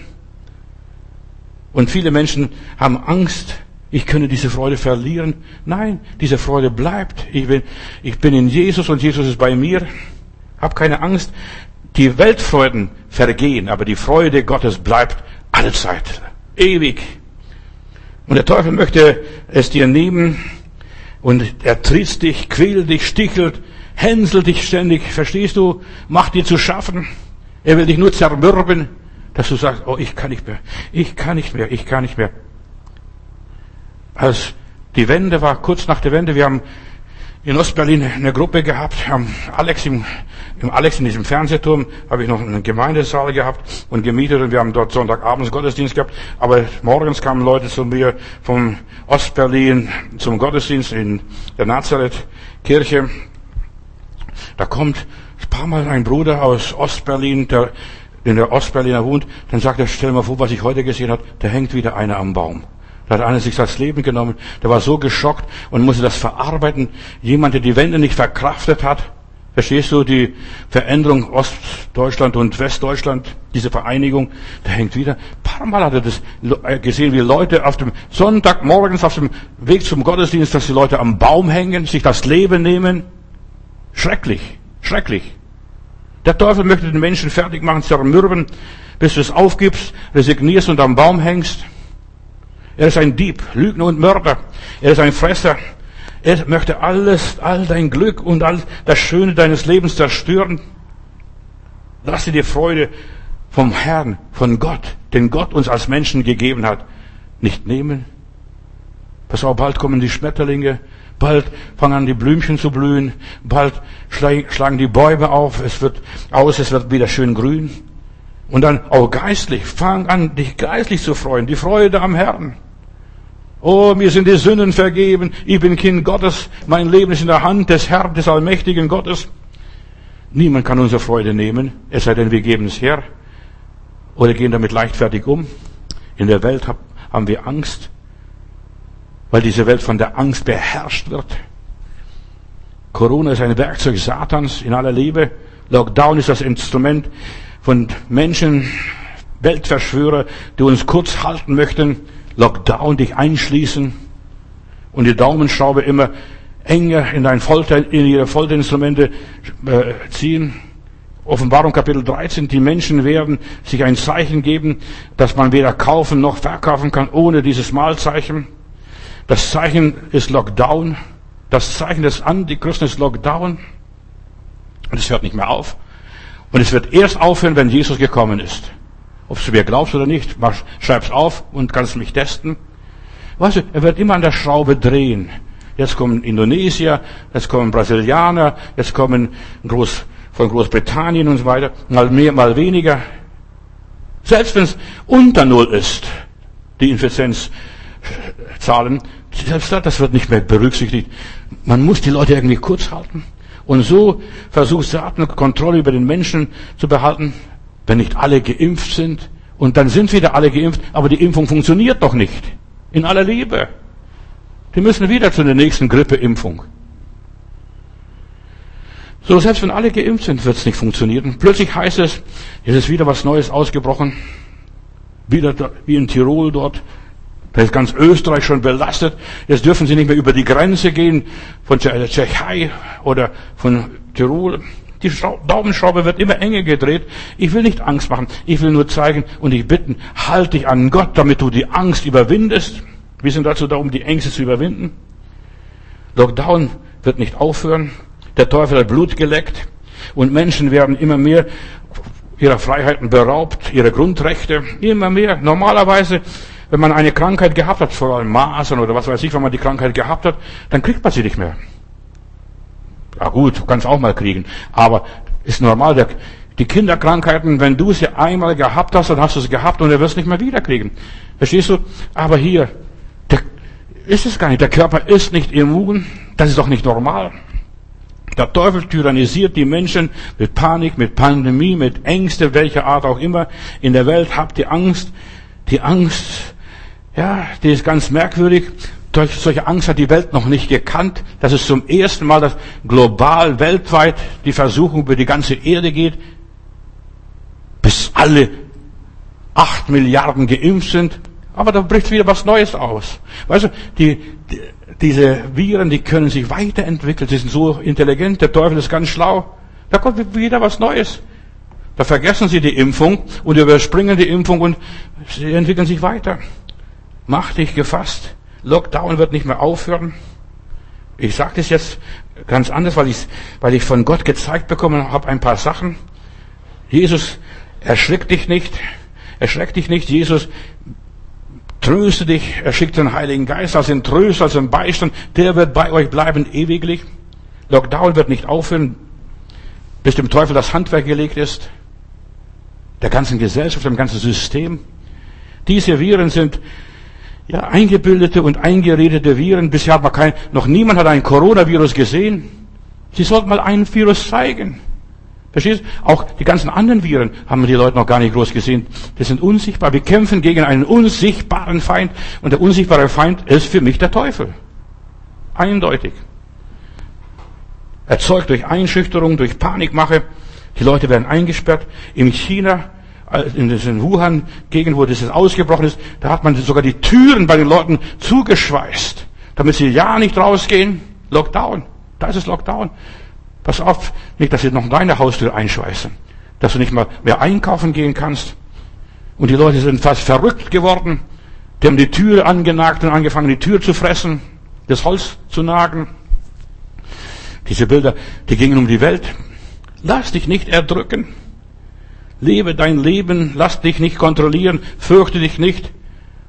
Und viele Menschen haben Angst, ich könne diese Freude verlieren. Nein, diese Freude bleibt. Ich bin, ich bin in Jesus und Jesus ist bei mir. Hab keine Angst. Die Weltfreuden vergehen, aber die Freude Gottes bleibt alle Zeit. Ewig. Und der Teufel möchte es dir nehmen und er tritt dich, quält dich, stichelt, hänselt dich ständig. Verstehst du? Macht dir zu schaffen. Er will dich nur zermürben, dass du sagst, oh, ich kann nicht mehr, ich kann nicht mehr, ich kann nicht mehr. Als die Wende war, kurz nach der Wende, wir haben in Ostberlin eine Gruppe gehabt, haben Alex im, im Alex in diesem Fernsehturm, habe ich noch einen Gemeindesaal gehabt und gemietet und wir haben dort Sonntagabends Gottesdienst gehabt. Aber morgens kamen Leute zu mir vom Ostberlin zum Gottesdienst in der Nazareth-Kirche. Da kommt ein paar Mal ein Bruder aus Ostberlin, der in der Ostberliner wohnt, dann sagt er, stell mal vor, was ich heute gesehen habe, da hängt wieder einer am Baum. Da hat einer sich das Leben genommen. Der war so geschockt und musste das verarbeiten. Jemand, der die Wende nicht verkraftet hat. Verstehst du die Veränderung Ostdeutschland und Westdeutschland, diese Vereinigung? Der hängt wieder. Ein paar Mal hat er das gesehen, wie Leute auf dem Sonntag morgens auf dem Weg zum Gottesdienst, dass die Leute am Baum hängen, sich das Leben nehmen. Schrecklich, schrecklich. Der Teufel möchte den Menschen fertig machen, zermürben, bis du es aufgibst, resignierst und am Baum hängst. Er ist ein Dieb, Lügner und Mörder. Er ist ein Fresser. Er möchte alles, all dein Glück und all das Schöne deines Lebens zerstören. Lass dir die Freude vom Herrn, von Gott, den Gott uns als Menschen gegeben hat, nicht nehmen. Pass auf, bald kommen die Schmetterlinge, bald fangen an die Blümchen zu blühen, bald schlagen die Bäume auf, es wird aus, es wird wieder schön grün. Und dann auch geistlich, fang an, dich geistlich zu freuen, die Freude am Herrn. Oh, mir sind die Sünden vergeben, ich bin Kind Gottes, mein Leben ist in der Hand des Herrn, des allmächtigen Gottes. Niemand kann unsere Freude nehmen, es sei denn, wir geben es her oder gehen damit leichtfertig um. In der Welt haben wir Angst, weil diese Welt von der Angst beherrscht wird. Corona ist ein Werkzeug Satans in aller Liebe. Lockdown ist das Instrument von Menschen, Weltverschwörer, die uns kurz halten möchten, Lockdown, dich einschließen und die Daumenschraube immer enger in dein Folter, in ihre Folterinstrumente äh, ziehen. Offenbarung Kapitel 13, die Menschen werden sich ein Zeichen geben, dass man weder kaufen noch verkaufen kann ohne dieses Malzeichen. Das Zeichen ist Lockdown. Das Zeichen des Antichristen ist Lockdown. Und es hört nicht mehr auf. Und es wird erst aufhören, wenn Jesus gekommen ist. Ob du mir glaubst oder nicht, schreib's auf und kannst mich testen. Weißt du, er wird immer an der Schraube drehen. Jetzt kommen Indonesier, jetzt kommen Brasilianer, jetzt kommen Groß, von Großbritannien und so weiter. Mal mehr, mal weniger. Selbst wenn es unter Null ist, die Infizienzzahlen, selbst das wird nicht mehr berücksichtigt. Man muss die Leute irgendwie kurz halten. Und so versucht Satan Kontrolle über den Menschen zu behalten, wenn nicht alle geimpft sind. Und dann sind wieder alle geimpft, aber die Impfung funktioniert doch nicht. In aller Liebe. Die müssen wieder zu der nächsten Grippeimpfung. So, selbst wenn alle geimpft sind, wird es nicht funktionieren. Plötzlich heißt es, es ist wieder was Neues ausgebrochen. Wieder wie in Tirol dort. Da ist ganz Österreich schon belastet. Jetzt dürfen sie nicht mehr über die Grenze gehen von der Tschechei oder von Tirol. Die Daumenschraube wird immer enger gedreht. Ich will nicht Angst machen. Ich will nur zeigen und dich bitten, halt dich an Gott, damit du die Angst überwindest. Wir sind dazu da, um die Ängste zu überwinden. Lockdown wird nicht aufhören. Der Teufel hat Blut geleckt. Und Menschen werden immer mehr ihrer Freiheiten beraubt, ihre Grundrechte, immer mehr. Normalerweise, wenn man eine Krankheit gehabt hat, vor allem Masern oder was weiß ich, wenn man die Krankheit gehabt hat, dann kriegt man sie nicht mehr. Ja gut, kannst auch mal kriegen. Aber ist normal, die Kinderkrankheiten, wenn du sie einmal gehabt hast, dann hast du sie gehabt und du wirst nicht mehr wiederkriegen. Verstehst du? Aber hier, der, ist es gar nicht. Der Körper ist nicht immun. Das ist doch nicht normal. Der Teufel tyrannisiert die Menschen mit Panik, mit Pandemie, mit Ängste, welcher Art auch immer. In der Welt habt ihr Angst. Die Angst, ja, die ist ganz merkwürdig. Durch solche Angst hat die Welt noch nicht gekannt. Das ist zum ersten Mal, dass global, weltweit die Versuchung über die ganze Erde geht, bis alle acht Milliarden geimpft sind. Aber da bricht wieder was Neues aus. Weißt du, die, die, diese Viren, die können sich weiterentwickeln. Sie sind so intelligent. Der Teufel ist ganz schlau. Da kommt wieder was Neues. Da vergessen sie die Impfung und überspringen die Impfung und sie entwickeln sich weiter. Mach dich gefasst. Lockdown wird nicht mehr aufhören. Ich sage das jetzt ganz anders, weil ich, weil ich von Gott gezeigt bekommen habe, ein paar Sachen. Jesus, erschrick dich nicht. Erschreck dich nicht. Jesus, tröste dich. Er schickt den Heiligen Geist als den Tröster, als den Beistand. Der wird bei euch bleiben ewiglich. Lockdown wird nicht aufhören, bis dem Teufel das Handwerk gelegt ist. Der ganzen Gesellschaft, dem ganzen System. Diese Viren sind ja, eingebildete und eingeredete Viren. Bisher hat man kein, noch niemand hat ein Coronavirus gesehen. Sie sollten mal einen Virus zeigen. Verstehst du? Auch die ganzen anderen Viren haben die Leute noch gar nicht groß gesehen. Die sind unsichtbar. Wir kämpfen gegen einen unsichtbaren Feind. Und der unsichtbare Feind ist für mich der Teufel. Eindeutig. Erzeugt durch Einschüchterung, durch Panikmache. Die Leute werden eingesperrt. In China in diesen Wuhan-Gegend, wo das ausgebrochen ist, da hat man sogar die Türen bei den Leuten zugeschweißt, damit sie ja nicht rausgehen. Lockdown. Da ist es Lockdown. Pass auf, nicht, dass sie noch deine Haustür einschweißen. Dass du nicht mal mehr einkaufen gehen kannst. Und die Leute sind fast verrückt geworden. Die haben die Tür angenagt und angefangen, die Tür zu fressen, das Holz zu nagen. Diese Bilder, die gingen um die Welt. Lass dich nicht erdrücken. Lebe dein Leben, lass dich nicht kontrollieren, fürchte dich nicht.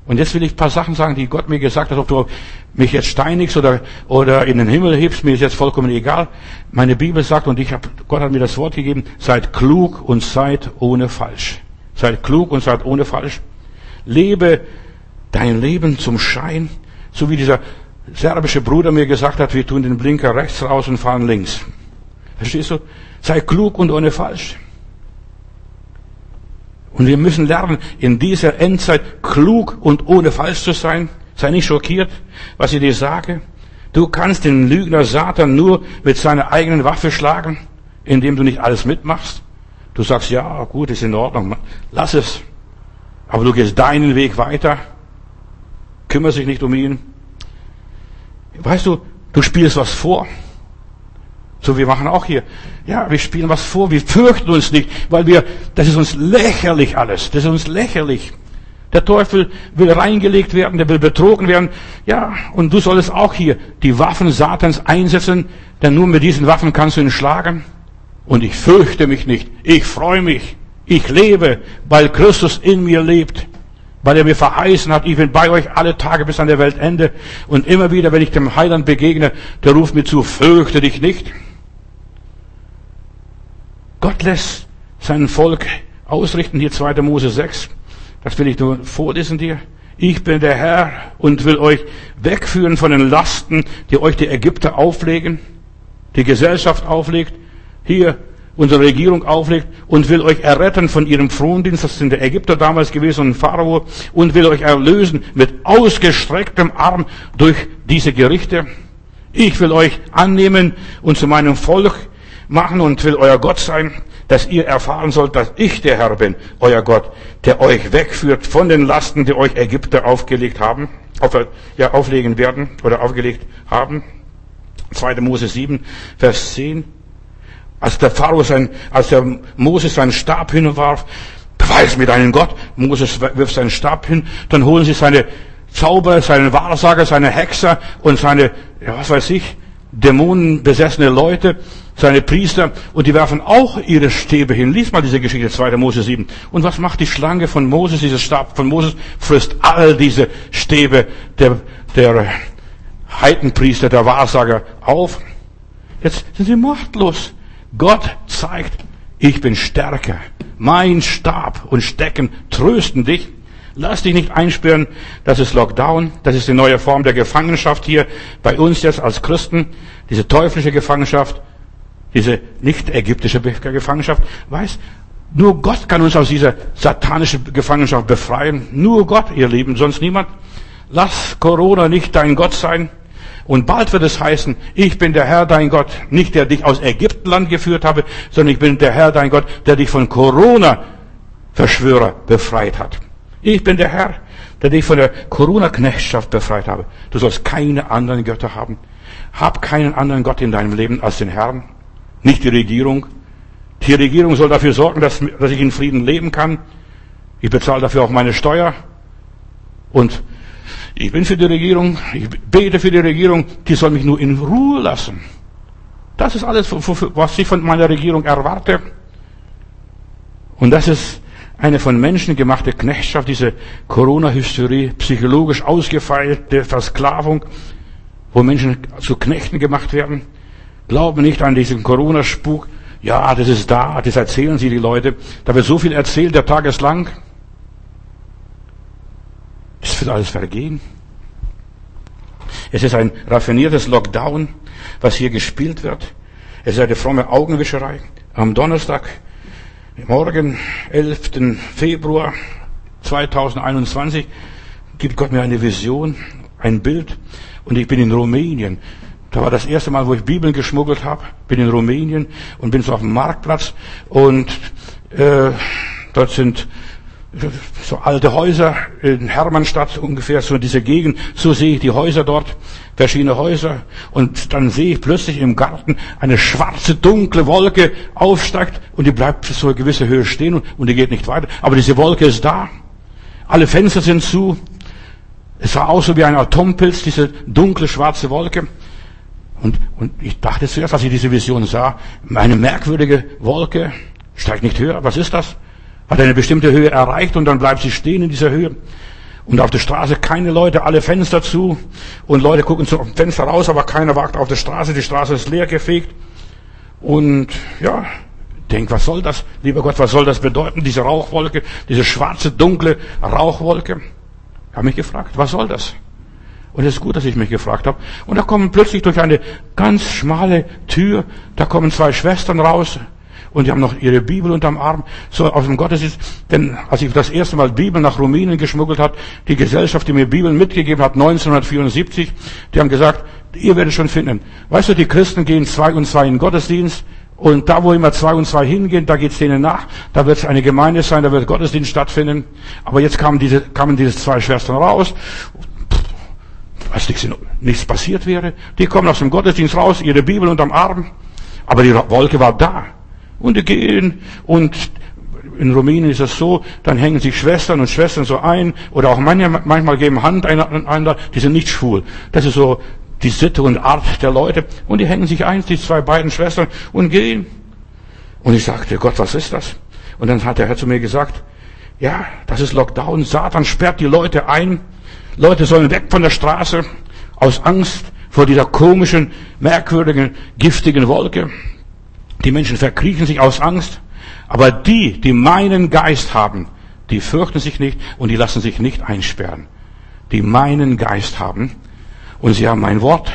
Und jetzt will ich ein paar Sachen sagen, die Gott mir gesagt hat, ob du mich jetzt steinigst oder, oder in den Himmel hebst, mir ist jetzt vollkommen egal. Meine Bibel sagt, und ich hab, Gott hat mir das Wort gegeben, seid klug und seid ohne falsch. Seid klug und seid ohne falsch. Lebe dein Leben zum Schein, so wie dieser serbische Bruder mir gesagt hat, wir tun den Blinker rechts raus und fahren links. Verstehst du? Sei klug und ohne falsch. Und wir müssen lernen, in dieser Endzeit klug und ohne falsch zu sein. Sei nicht schockiert, was ich dir sage. Du kannst den Lügner Satan nur mit seiner eigenen Waffe schlagen, indem du nicht alles mitmachst. Du sagst, ja, gut, ist in Ordnung, lass es. Aber du gehst deinen Weg weiter, kümmerst dich nicht um ihn. Weißt du, du spielst was vor. So, wir machen auch hier. Ja, wir spielen was vor, wir fürchten uns nicht, weil wir, das ist uns lächerlich alles, das ist uns lächerlich. Der Teufel will reingelegt werden, der will betrogen werden. Ja, und du solltest auch hier die Waffen Satans einsetzen, denn nur mit diesen Waffen kannst du ihn schlagen. Und ich fürchte mich nicht, ich freue mich, ich lebe, weil Christus in mir lebt. weil er mir verheißen hat, ich bin bei euch alle Tage bis an der Weltende. Und immer wieder, wenn ich dem Heiland begegne, der ruft mir zu, fürchte dich nicht. Gott lässt sein Volk ausrichten, hier 2. Mose 6. Das will ich nur vorlesen dir. Ich bin der Herr und will euch wegführen von den Lasten, die euch die Ägypter auflegen, die Gesellschaft auflegt. Hier unsere Regierung auflegt und will euch erretten von ihrem Frondienst, das sind der Ägypter damals gewesen und Pharao, und will euch erlösen mit ausgestrecktem Arm durch diese Gerichte. Ich will euch annehmen und zu meinem Volk machen und will euer Gott sein, dass ihr erfahren sollt, dass ich der Herr bin, euer Gott, der euch wegführt von den Lasten, die euch Ägypter aufgelegt haben, auf, ja, auflegen werden oder aufgelegt haben. 2. Mose 7, Vers 10. Als der Pharao sein, als der Moses seinen Stab hinwarf, beweis mir deinen Gott. Moses wirft seinen Stab hin, dann holen sie seine Zauber, seine Wahrsager, seine Hexer und seine, ja, was weiß ich, dämonenbesessene Leute, seine Priester, und die werfen auch ihre Stäbe hin. Lies mal diese Geschichte, 2. Mose 7. Und was macht die Schlange von Moses, dieser Stab von Moses? Frisst all diese Stäbe der, der Heitenpriester, der Wahrsager auf. Jetzt sind sie machtlos. Gott zeigt, ich bin stärker. Mein Stab und Stecken trösten dich. Lass dich nicht einsperren. Das ist Lockdown. Das ist die neue Form der Gefangenschaft hier bei uns jetzt als Christen. Diese teuflische Gefangenschaft. Diese nicht ägyptische Gefangenschaft. Weiß, nur Gott kann uns aus dieser satanischen Gefangenschaft befreien. Nur Gott, ihr Lieben, sonst niemand. Lass Corona nicht dein Gott sein. Und bald wird es heißen, ich bin der Herr dein Gott, nicht der dich aus Ägyptenland geführt habe, sondern ich bin der Herr dein Gott, der dich von Corona-Verschwörer befreit hat. Ich bin der Herr, der dich von der Corona-Knechtschaft befreit habe. Du sollst keine anderen Götter haben. Hab keinen anderen Gott in deinem Leben als den Herrn. Nicht die Regierung. Die Regierung soll dafür sorgen, dass, dass ich in Frieden leben kann. Ich bezahle dafür auch meine Steuer. Und ich bin für die Regierung, ich bete für die Regierung, die soll mich nur in Ruhe lassen. Das ist alles, was ich von meiner Regierung erwarte. Und das ist eine von Menschen gemachte Knechtschaft, diese Corona-Hysterie, psychologisch ausgefeilte Versklavung, wo Menschen zu Knechten gemacht werden. Glauben nicht an diesen Corona-Spuk. Ja, das ist da, das erzählen sie die Leute. Da wird so viel erzählt, der Tag ist lang. Es wird alles vergehen. Es ist ein raffiniertes Lockdown, was hier gespielt wird. Es ist eine fromme Augenwischerei. Am Donnerstag, morgen, 11. Februar 2021, gibt Gott mir eine Vision, ein Bild. Und ich bin in Rumänien. Da war das erste Mal, wo ich Bibeln geschmuggelt habe. Bin in Rumänien und bin so auf dem Marktplatz. Und äh, dort sind so alte Häuser in Hermannstadt ungefähr, so diese Gegend, so sehe ich die Häuser dort, verschiedene Häuser, und dann sehe ich plötzlich im Garten eine schwarze, dunkle Wolke aufsteigt und die bleibt so eine gewisse Höhe stehen und, und die geht nicht weiter. Aber diese Wolke ist da. Alle Fenster sind zu. Es sah aus so wie ein Atompilz, diese dunkle, schwarze Wolke. Und, und ich dachte zuerst, als ich diese Vision sah, eine merkwürdige Wolke, steigt nicht höher. Was ist das? Hat eine bestimmte Höhe erreicht und dann bleibt sie stehen in dieser Höhe. Und auf der Straße keine Leute, alle Fenster zu. Und Leute gucken zum Fenster raus, aber keiner wagt auf der Straße. Die Straße ist leer gefegt. Und ja, denk, was soll das? Lieber Gott, was soll das bedeuten? Diese Rauchwolke, diese schwarze, dunkle Rauchwolke. Ich habe mich gefragt, was soll das? Und es ist gut, dass ich mich gefragt habe. Und da kommen plötzlich durch eine ganz schmale Tür, da kommen zwei Schwestern raus, und die haben noch ihre Bibel unterm Arm, so aus dem Gottesdienst. Denn als ich das erste Mal Bibel nach Rumänien geschmuggelt hat, die Gesellschaft, die mir Bibeln mitgegeben hat, 1974, die haben gesagt, ihr werdet schon finden. Weißt du, die Christen gehen zwei und zwei in den Gottesdienst und da, wo immer zwei und zwei hingehen, da geht's denen nach. Da wird es eine Gemeinde sein, da wird Gottesdienst stattfinden. Aber jetzt kamen diese, kamen diese zwei Schwestern raus. Was nichts, nichts passiert wäre. Die kommen aus dem Gottesdienst raus, ihre Bibel unterm Arm. Aber die Wolke war da. Und die gehen und in Rumänien ist es so, dann hängen sich Schwestern und Schwestern so ein oder auch manchmal geben Hand einander, die sind nicht schwul. Das ist so die Sitte und Art der Leute. Und die hängen sich ein, die zwei beiden Schwestern, und gehen. Und ich sagte, Gott, was ist das? Und dann hat der Herr zu mir gesagt, Ja, das ist Lockdown. Satan sperrt die Leute ein. Leute sollen weg von der Straße aus Angst vor dieser komischen, merkwürdigen, giftigen Wolke. Die Menschen verkriechen sich aus Angst. Aber die, die meinen Geist haben, die fürchten sich nicht und die lassen sich nicht einsperren. Die meinen Geist haben und sie haben mein Wort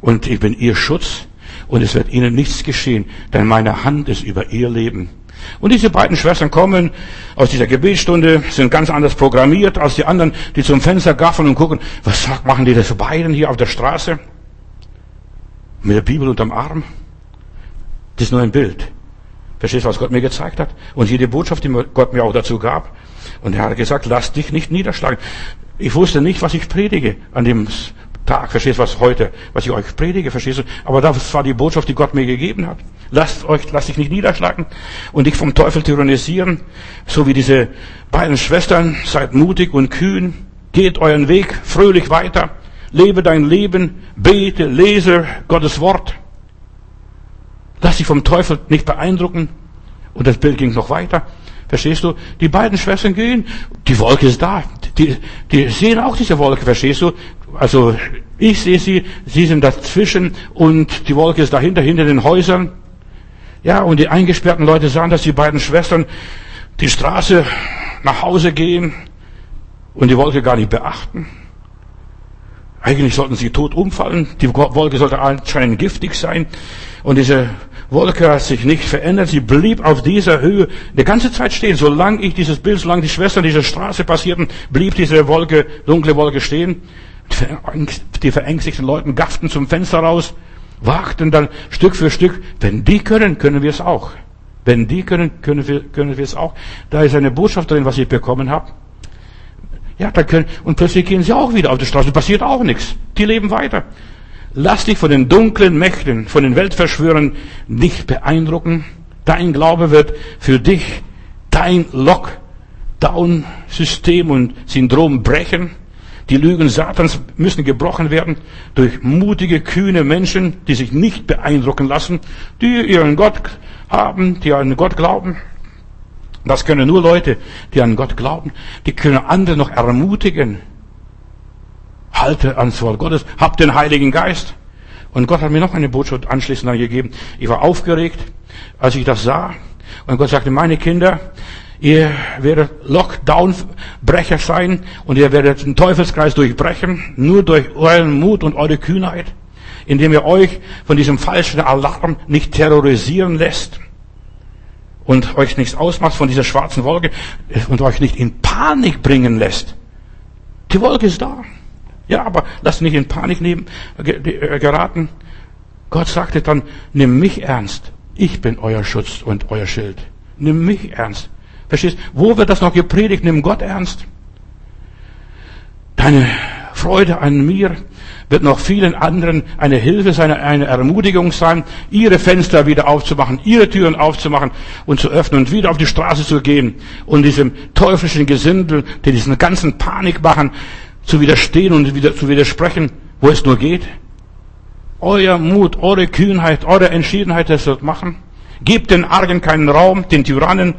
und ich bin ihr Schutz und es wird ihnen nichts geschehen, denn meine Hand ist über ihr Leben. Und diese beiden Schwestern kommen aus dieser Gebetsstunde, sind ganz anders programmiert als die anderen, die zum Fenster gaffeln und gucken, was machen die das beiden hier auf der Straße? Mit der Bibel unterm Arm? Das ist nur ein Bild. Verstehst du, was Gott mir gezeigt hat? Und jede Botschaft, die Gott mir auch dazu gab. Und er hat gesagt, lass dich nicht niederschlagen. Ich wusste nicht, was ich predige an dem Tag. Verstehst du, was heute, was ich euch predige, verstehst du? Aber das war die Botschaft, die Gott mir gegeben hat. Lasst euch, lasst dich nicht niederschlagen und dich vom Teufel tyrannisieren. So wie diese beiden Schwestern. Seid mutig und kühn. Geht euren Weg fröhlich weiter. Lebe dein Leben. Bete, lese Gottes Wort. Lass dich vom Teufel nicht beeindrucken. Und das Bild ging noch weiter. Verstehst du? Die beiden Schwestern gehen, die Wolke ist da. Die, die sehen auch diese Wolke, verstehst du? Also ich sehe sie, sie sind dazwischen und die Wolke ist dahinter, hinter den Häusern. Ja, und die eingesperrten Leute sahen, dass die beiden Schwestern die Straße nach Hause gehen und die Wolke gar nicht beachten. Eigentlich sollten sie tot umfallen. Die Wolke sollte anscheinend giftig sein. Und diese Wolke hat sich nicht verändert. Sie blieb auf dieser Höhe die ganze Zeit stehen. Solange ich dieses Bild, solange die Schwestern diese Straße passierten, blieb diese Wolke, dunkle Wolke stehen. Die verängstigten Leute gafften zum Fenster raus, wagten dann Stück für Stück. Wenn die können, können wir es auch. Wenn die können, können wir, können wir es auch. Da ist eine Botschaft drin, was ich bekommen habe. Ja, da können, und plötzlich gehen sie auch wieder auf die Straße. Passiert auch nichts. Die leben weiter. Lass dich von den dunklen Mächten, von den Weltverschwörern nicht beeindrucken. Dein Glaube wird für dich dein Lockdown-System und Syndrom brechen. Die Lügen Satans müssen gebrochen werden durch mutige, kühne Menschen, die sich nicht beeindrucken lassen, die ihren Gott haben, die an Gott glauben. Das können nur Leute, die an Gott glauben. Die können andere noch ermutigen. Halte ans Wort Gottes, hab den Heiligen Geist. Und Gott hat mir noch eine Botschaft anschließend gegeben. Ich war aufgeregt, als ich das sah. Und Gott sagte, meine Kinder, ihr werdet Lockdown-Brecher sein und ihr werdet den Teufelskreis durchbrechen, nur durch euren Mut und eure Kühnheit, indem ihr euch von diesem falschen Alarm nicht terrorisieren lässt und euch nichts ausmacht von dieser schwarzen Wolke und euch nicht in Panik bringen lässt. Die Wolke ist da. Ja, aber lasst nicht in Panik nehmen, äh, geraten. Gott sagte dann, nimm mich ernst. Ich bin euer Schutz und euer Schild. Nimm mich ernst. Verstehst? Wo wird das noch gepredigt? Nimm Gott ernst. Deine Freude an mir wird noch vielen anderen eine Hilfe sein, eine Ermutigung sein, ihre Fenster wieder aufzumachen, ihre Türen aufzumachen und zu öffnen und wieder auf die Straße zu gehen und diesem teuflischen Gesindel, die diesen ganzen Panik machen, zu widerstehen und wieder zu widersprechen, wo es nur geht. Euer Mut, eure Kühnheit, eure Entschiedenheit, das wird machen. Gebt den Argen keinen Raum, den Tyrannen,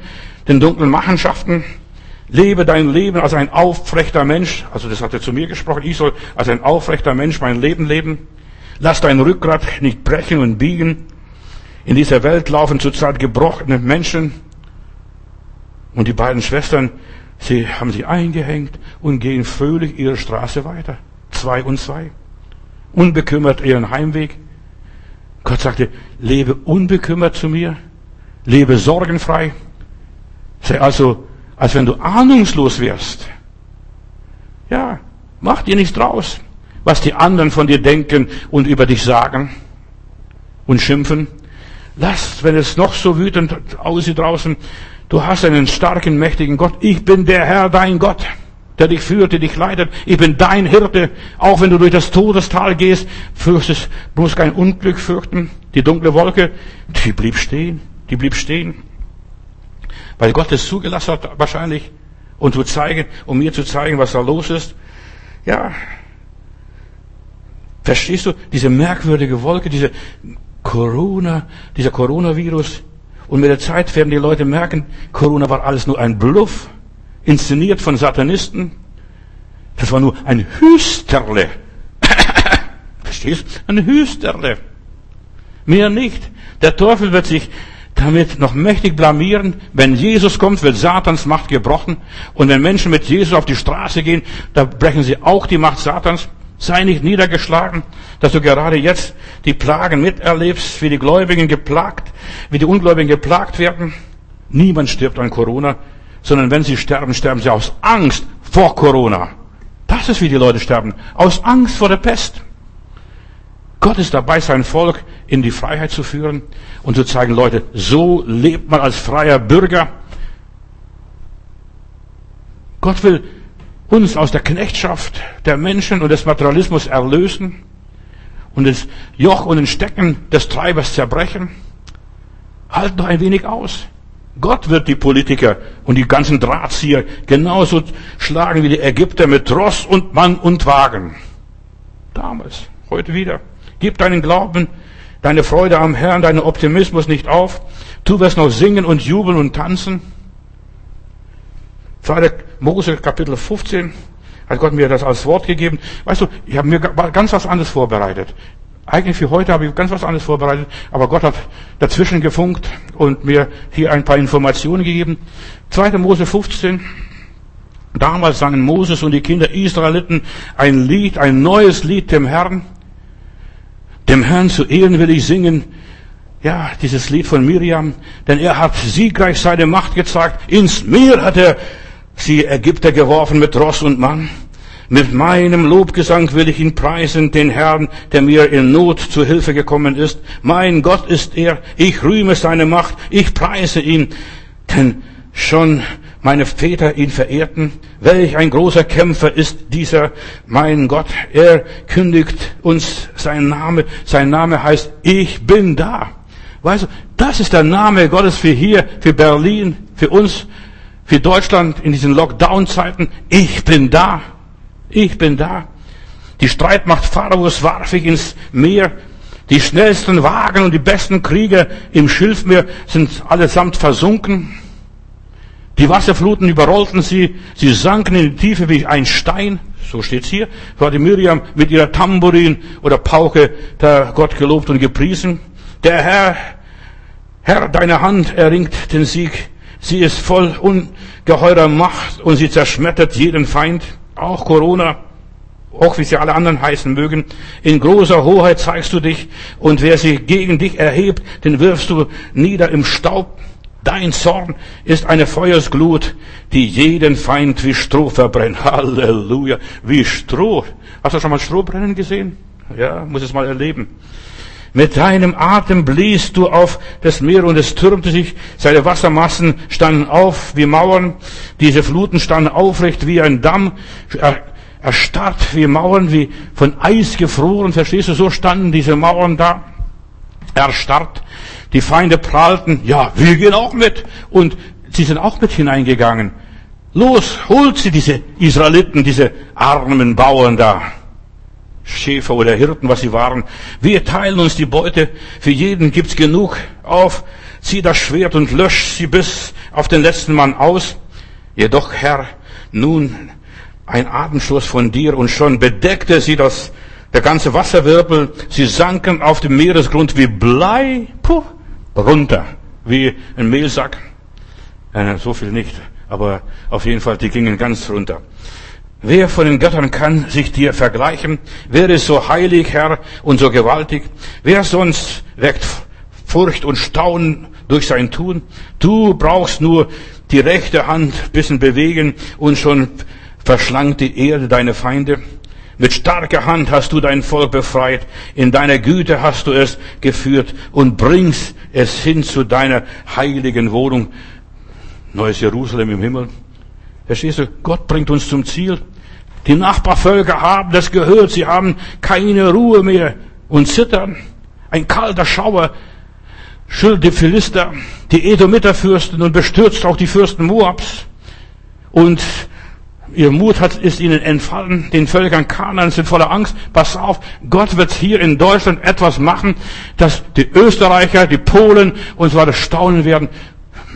den dunklen Machenschaften. Lebe dein Leben als ein aufrechter Mensch. Also das hat er zu mir gesprochen. Ich soll als ein aufrechter Mensch mein Leben leben. Lass dein Rückgrat nicht brechen und biegen. In dieser Welt laufen zurzeit gebrochene Menschen. Und die beiden Schwestern, Sie haben sie eingehängt und gehen fröhlich ihre Straße weiter. Zwei und zwei. Unbekümmert ihren Heimweg. Gott sagte, lebe unbekümmert zu mir. Lebe sorgenfrei. Sei also, als wenn du ahnungslos wärst. Ja, mach dir nichts draus, was die anderen von dir denken und über dich sagen und schimpfen. Lass, wenn es noch so wütend aussieht draußen, Du hast einen starken, mächtigen Gott. Ich bin der Herr, dein Gott, der dich führt, der dich leitet. Ich bin dein Hirte. Auch wenn du durch das Todestal gehst, fürchtest, bloß kein Unglück fürchten. Die dunkle Wolke, die blieb stehen. Die blieb stehen. Weil Gott es zugelassen hat, wahrscheinlich, und zu zeigen, um mir zu zeigen, was da los ist. Ja. Verstehst du? Diese merkwürdige Wolke, diese Corona, dieser Coronavirus, Und mit der Zeit werden die Leute merken, Corona war alles nur ein Bluff, inszeniert von Satanisten. Das war nur ein Hüsterle. [COUGHS] Verstehst? Ein Hüsterle. Mehr nicht. Der Teufel wird sich damit noch mächtig blamieren. Wenn Jesus kommt, wird Satans Macht gebrochen. Und wenn Menschen mit Jesus auf die Straße gehen, da brechen sie auch die Macht Satans. Sei nicht niedergeschlagen, dass du gerade jetzt die Plagen miterlebst, wie die Gläubigen geplagt, wie die Ungläubigen geplagt werden. Niemand stirbt an Corona, sondern wenn sie sterben, sterben sie aus Angst vor Corona. Das ist, wie die Leute sterben. Aus Angst vor der Pest. Gott ist dabei, sein Volk in die Freiheit zu führen und zu zeigen, Leute, so lebt man als freier Bürger. Gott will uns aus der Knechtschaft der Menschen und des Materialismus erlösen und das Joch und den Stecken des Treibers zerbrechen. Halt noch ein wenig aus. Gott wird die Politiker und die ganzen Drahtzieher genauso schlagen wie die Ägypter mit Ross und Mann und Wagen. Damals, heute wieder. Gib deinen Glauben, deine Freude am Herrn, deinen Optimismus nicht auf. Du wirst noch singen und jubeln und tanzen. 2. Mose Kapitel 15 hat Gott mir das als Wort gegeben. Weißt du, ich habe mir ganz was anderes vorbereitet. Eigentlich für heute habe ich ganz was anderes vorbereitet, aber Gott hat dazwischen gefunkt und mir hier ein paar Informationen gegeben. 2. Mose 15. Damals sangen Moses und die Kinder Israeliten ein Lied, ein neues Lied dem Herrn. Dem Herrn zu Ehren will ich singen. Ja, dieses Lied von Miriam, denn er hat siegreich seine Macht gezeigt. Ins Meer hat er sie Ägypter geworfen mit Ross und Mann. Mit meinem Lobgesang will ich ihn preisen, den Herrn, der mir in Not zu Hilfe gekommen ist. Mein Gott ist er, ich rühme seine Macht, ich preise ihn, denn schon meine Väter ihn verehrten. Welch ein großer Kämpfer ist dieser, mein Gott. Er kündigt uns seinen Name. Sein Name heißt, ich bin da. Weißt du, das ist der Name Gottes für hier, für Berlin, für uns, für Deutschland in diesen Lockdown-Zeiten. Ich bin da. Ich bin da. Die Streitmacht Pharaos warf ich ins Meer. Die schnellsten Wagen und die besten Krieger im Schilfmeer sind allesamt versunken. Die Wasserfluten überrollten sie, sie sanken in die Tiefe wie ein Stein. So steht's hier. War die Miriam mit ihrer Tambourin oder Pauke der Gott gelobt und gepriesen. Der Herr, Herr, deine Hand erringt den Sieg. Sie ist voll ungeheurer Macht und sie zerschmettert jeden Feind, auch Corona, auch wie sie alle anderen heißen mögen. In großer Hoheit zeigst du dich und wer sich gegen dich erhebt, den wirfst du nieder im Staub. Dein Zorn ist eine Feuersglut, die jeden Feind wie Stroh verbrennt. [LAUGHS] Halleluja, wie Stroh. Hast du schon mal Stroh brennen gesehen? Ja, muss es mal erleben. Mit deinem Atem bliest du auf das Meer und es türmte sich, seine Wassermassen standen auf wie Mauern, diese Fluten standen aufrecht wie ein Damm, erstarrt wie Mauern, wie von Eis gefroren, verstehst du, so standen diese Mauern da, erstarrt. Die Feinde prahlten, ja, wir gehen auch mit. Und sie sind auch mit hineingegangen. Los, holt sie diese Israeliten, diese armen Bauern da. Schäfer oder Hirten, was sie waren. Wir teilen uns die Beute. Für jeden gibt's genug. Auf, zieh das Schwert und lösch sie bis auf den letzten Mann aus. Jedoch, Herr, nun ein Atemstoß von dir und schon bedeckte sie das, der ganze Wasserwirbel. Sie sanken auf dem Meeresgrund wie Blei. Puh runter, wie ein Mehlsack. Äh, so viel nicht, aber auf jeden Fall, die gingen ganz runter. Wer von den Göttern kann sich dir vergleichen? Wer ist so heilig, Herr, und so gewaltig? Wer sonst weckt Furcht und Staunen durch sein Tun? Du brauchst nur die rechte Hand bisschen bewegen und schon verschlangt die Erde deine Feinde. Mit starker Hand hast du dein Volk befreit, in deiner Güte hast du es geführt und bringst es hin zu deiner heiligen Wohnung. Neues Jerusalem im Himmel. Verstehst du? Gott bringt uns zum Ziel. Die Nachbarvölker haben das gehört, sie haben keine Ruhe mehr und zittern. Ein kalter Schauer schüttelt die Philister, die Edomiterfürsten und bestürzt auch die Fürsten Moabs. Und Ihr Mut hat, ist ihnen entfallen. Den Völkern Kanaan sind voller Angst. Pass auf, Gott wird hier in Deutschland etwas machen, dass die Österreicher, die Polen und so weiter staunen werden.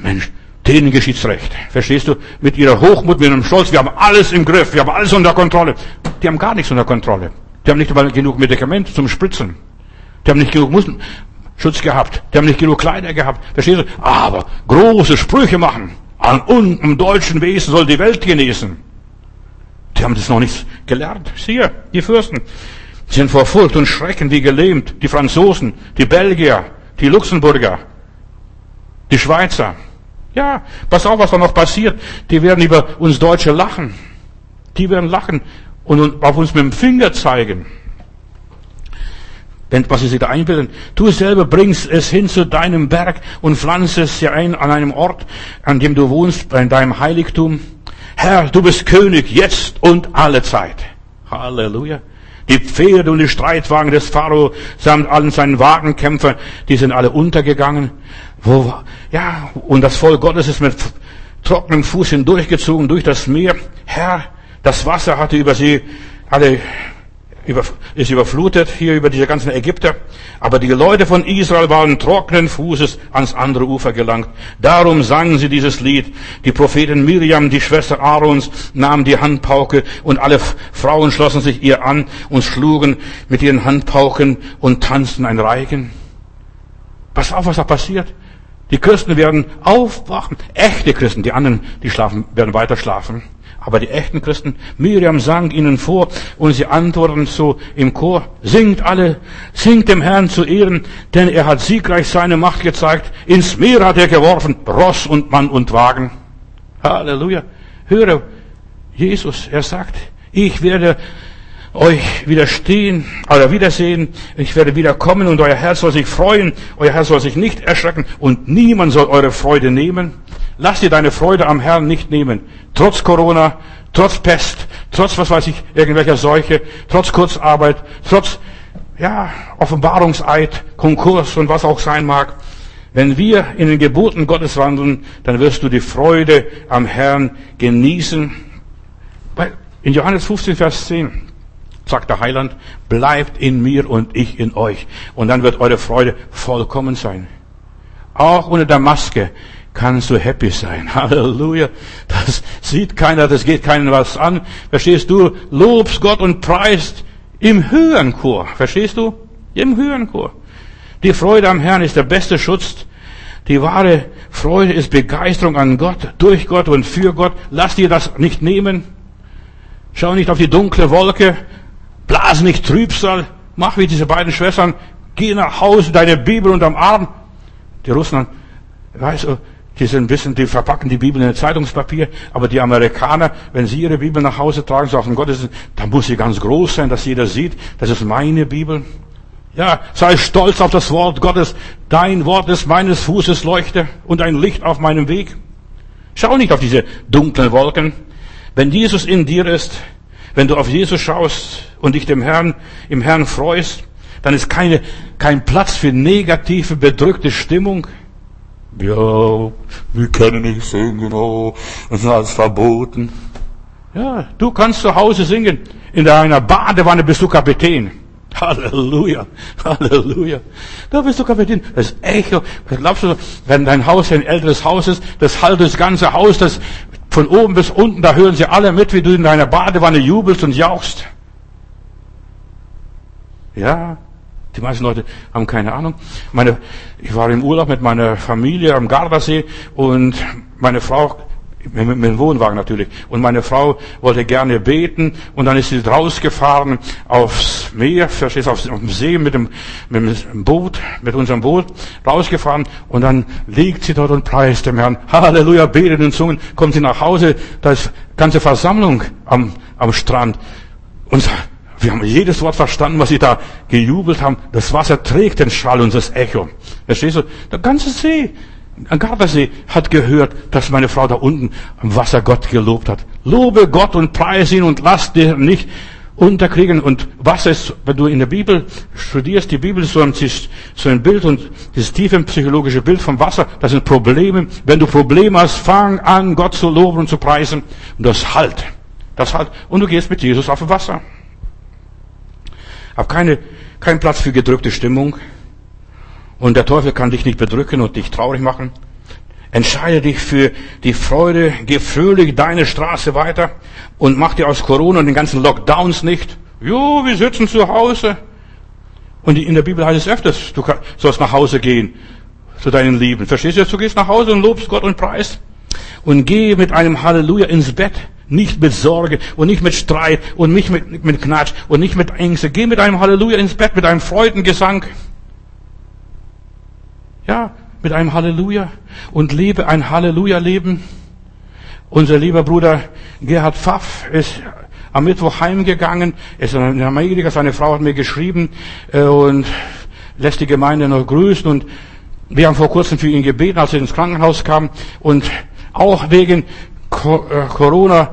Mensch, denen geschieht's recht. Verstehst du? Mit ihrer Hochmut, mit ihrem Stolz. Wir haben alles im Griff. Wir haben alles unter Kontrolle. Die haben gar nichts unter Kontrolle. Die haben nicht mal genug Medikamente zum Spritzen. Die haben nicht genug Schutz gehabt. Die haben nicht genug Kleider gehabt. Verstehst du? Aber große Sprüche machen. An unserem deutschen Wesen soll die Welt genießen. Die haben das noch nicht gelernt. Siehe, die Fürsten sind vor Furcht und Schrecken wie gelähmt. Die Franzosen, die Belgier, die Luxemburger, die Schweizer. Ja, pass auf, was da noch passiert. Die werden über uns Deutsche lachen. Die werden lachen und auf uns mit dem Finger zeigen. Wenn, was sie sich da einbilden. Du selber bringst es hin zu deinem Berg und pflanzt es hier ein an einem Ort, an dem du wohnst, in deinem Heiligtum. Herr, du bist König jetzt und alle Zeit. Halleluja. Die Pferde und die Streitwagen des Pharao samt allen seinen Wagenkämpfer, die sind alle untergegangen. Wo, ja, und das Volk Gottes ist mit trockenem Fuß hindurchgezogen durch das Meer. Herr, das Wasser hatte über sie alle über, ist überflutet hier über diese ganzen Ägypter. Aber die Leute von Israel waren trockenen Fußes ans andere Ufer gelangt. Darum sangen sie dieses Lied. Die Prophetin Miriam, die Schwester Aarons, nahm die Handpauke und alle Frauen schlossen sich ihr an und schlugen mit ihren Handpauken und tanzten ein Reigen. Pass auf, was da passiert. Die Christen werden aufwachen. Echte Christen. Die anderen, die schlafen, werden weiter schlafen. Aber die echten Christen, Miriam sang ihnen vor und sie antworten so im Chor, singt alle, singt dem Herrn zu Ehren, denn er hat siegreich seine Macht gezeigt. Ins Meer hat er geworfen, Ross und Mann und Wagen. Halleluja. Höre, Jesus, er sagt, ich werde euch widerstehen oder wiedersehen. Ich werde wiederkommen und euer Herz soll sich freuen. Euer Herz soll sich nicht erschrecken und niemand soll eure Freude nehmen. Lass dir deine Freude am Herrn nicht nehmen. Trotz Corona, trotz Pest, trotz was weiß ich, irgendwelcher Seuche, trotz Kurzarbeit, trotz, ja, Offenbarungseid, Konkurs und was auch sein mag. Wenn wir in den Geboten Gottes wandeln, dann wirst du die Freude am Herrn genießen. In Johannes 15, Vers 10 sagt der Heiland, bleibt in mir und ich in euch. Und dann wird eure Freude vollkommen sein. Auch unter der Maske kannst du happy sein. [LAUGHS] Halleluja. Das sieht keiner, das geht keinen was an. Verstehst du? Lobst Gott und preist im höheren Chor. Verstehst du? Im höheren Chor. Die Freude am Herrn ist der beste Schutz. Die wahre Freude ist Begeisterung an Gott, durch Gott und für Gott. Lass dir das nicht nehmen. Schau nicht auf die dunkle Wolke. Blas nicht Trübsal. Mach wie diese beiden Schwestern. Geh nach Hause, deine Bibel unterm Arm. Die Russen, weißt du, die sind ein bisschen, die verpacken die Bibel in Zeitungspapier, aber die Amerikaner, wenn sie ihre Bibel nach Hause tragen, so auf den Gottesdienst, dann muss sie ganz groß sein, dass jeder sieht, das ist meine Bibel. Ja, sei stolz auf das Wort Gottes. Dein Wort ist meines Fußes Leuchte und ein Licht auf meinem Weg. Schau nicht auf diese dunklen Wolken. Wenn Jesus in dir ist, wenn du auf Jesus schaust und dich dem Herrn, im Herrn freust, dann ist keine, kein Platz für negative, bedrückte Stimmung. Ja, wir können nicht singen, oh, das ist alles verboten. Ja, du kannst zu Hause singen. In deiner Badewanne bist du Kapitän. [LAUGHS] Halleluja, Halleluja. Da bist du Kapitän. Das Echo, glaubst du, wenn dein Haus ein älteres Haus ist, das halt das ganze Haus, das von oben bis unten, da hören sie alle mit, wie du in deiner Badewanne jubelst und jauchst. Ja, die meisten Leute haben keine Ahnung. Meine, ich war im Urlaub mit meiner Familie am Gardasee und meine Frau, mit, mit dem Wohnwagen natürlich, und meine Frau wollte gerne beten und dann ist sie rausgefahren aufs Meer, verstehst auf, auf dem See mit dem, mit dem Boot, mit unserem Boot, rausgefahren und dann liegt sie dort und preist dem Herrn. Halleluja, betet in Zungen, kommt sie nach Hause, da ist ganze Versammlung am, am Strand und wir haben jedes Wort verstanden, was sie da gejubelt haben. Das Wasser trägt den Schall und das Echo. Verstehst du? Der ganze See, Gardasee hat gehört, dass meine Frau da unten am Wasser Gott gelobt hat. Lobe Gott und preise ihn und lass dir nicht unterkriegen. Und was ist, wenn du in der Bibel studierst, die Bibel ist so ein, Bild und dieses tiefe psychologische Bild vom Wasser, das sind Probleme. Wenn du Probleme hast, fang an, Gott zu loben und zu preisen. Und das halt. Das halt, und du gehst mit Jesus auf Wasser. Hab keine, keinen Platz für gedrückte Stimmung. Und der Teufel kann dich nicht bedrücken und dich traurig machen. Entscheide dich für die Freude, geh fröhlich deine Straße weiter und mach dir aus Corona und den ganzen Lockdowns nicht. Jo, wir sitzen zu Hause. Und in der Bibel heißt es öfters, du sollst nach Hause gehen zu deinen Lieben. Verstehst du? Du gehst nach Hause und lobst Gott und preist. Und geh mit einem Halleluja ins Bett. Nicht mit Sorge und nicht mit Streit und nicht mit, mit Knatsch und nicht mit Ängste. Geh mit einem Halleluja ins Bett, mit einem Freudengesang. Ja, mit einem Halleluja. Und lebe ein Halleluja-Leben. Unser lieber Bruder Gerhard Pfaff ist am Mittwoch heimgegangen, ist in Amerika, seine Frau hat mir geschrieben äh, und lässt die Gemeinde noch grüßen. Und wir haben vor kurzem für ihn gebeten, als er ins Krankenhaus kam. Und auch wegen äh, Corona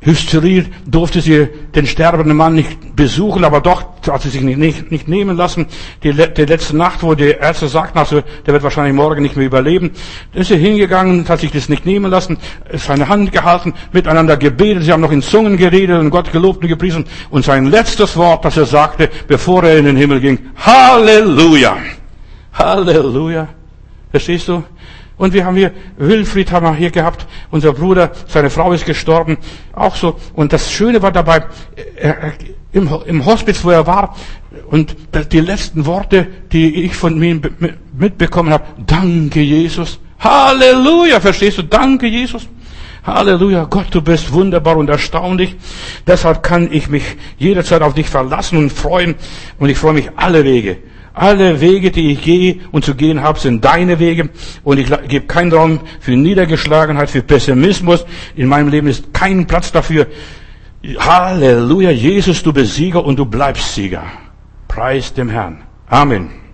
Hysterie durfte sie den sterbenden Mann nicht besuchen, aber doch hat sie sich nicht, nicht, nicht nehmen lassen. Die, die, letzte Nacht, wo die Ärzte sagten, also der wird wahrscheinlich morgen nicht mehr überleben, ist sie hingegangen, hat sich das nicht nehmen lassen, seine Hand gehalten, miteinander gebetet, sie haben noch in Zungen geredet und Gott gelobt und gepriesen. Und sein letztes Wort, das er sagte, bevor er in den Himmel ging, Halleluja! Halleluja! Verstehst du? Und wir haben hier, Wilfried haben wir hier gehabt, unser Bruder, seine Frau ist gestorben, auch so. Und das Schöne war dabei, er, im, im Hospiz, wo er war, und die letzten Worte, die ich von ihm mitbekommen habe, danke Jesus. Halleluja, verstehst du? Danke Jesus. Halleluja, Gott, du bist wunderbar und erstaunlich. Deshalb kann ich mich jederzeit auf dich verlassen und freuen. Und ich freue mich alle Wege. Alle Wege, die ich gehe und zu gehen habe, sind deine Wege. Und ich gebe keinen Raum für Niedergeschlagenheit, für Pessimismus. In meinem Leben ist kein Platz dafür. Halleluja, Jesus, du bist Sieger und du bleibst Sieger. Preis dem Herrn. Amen.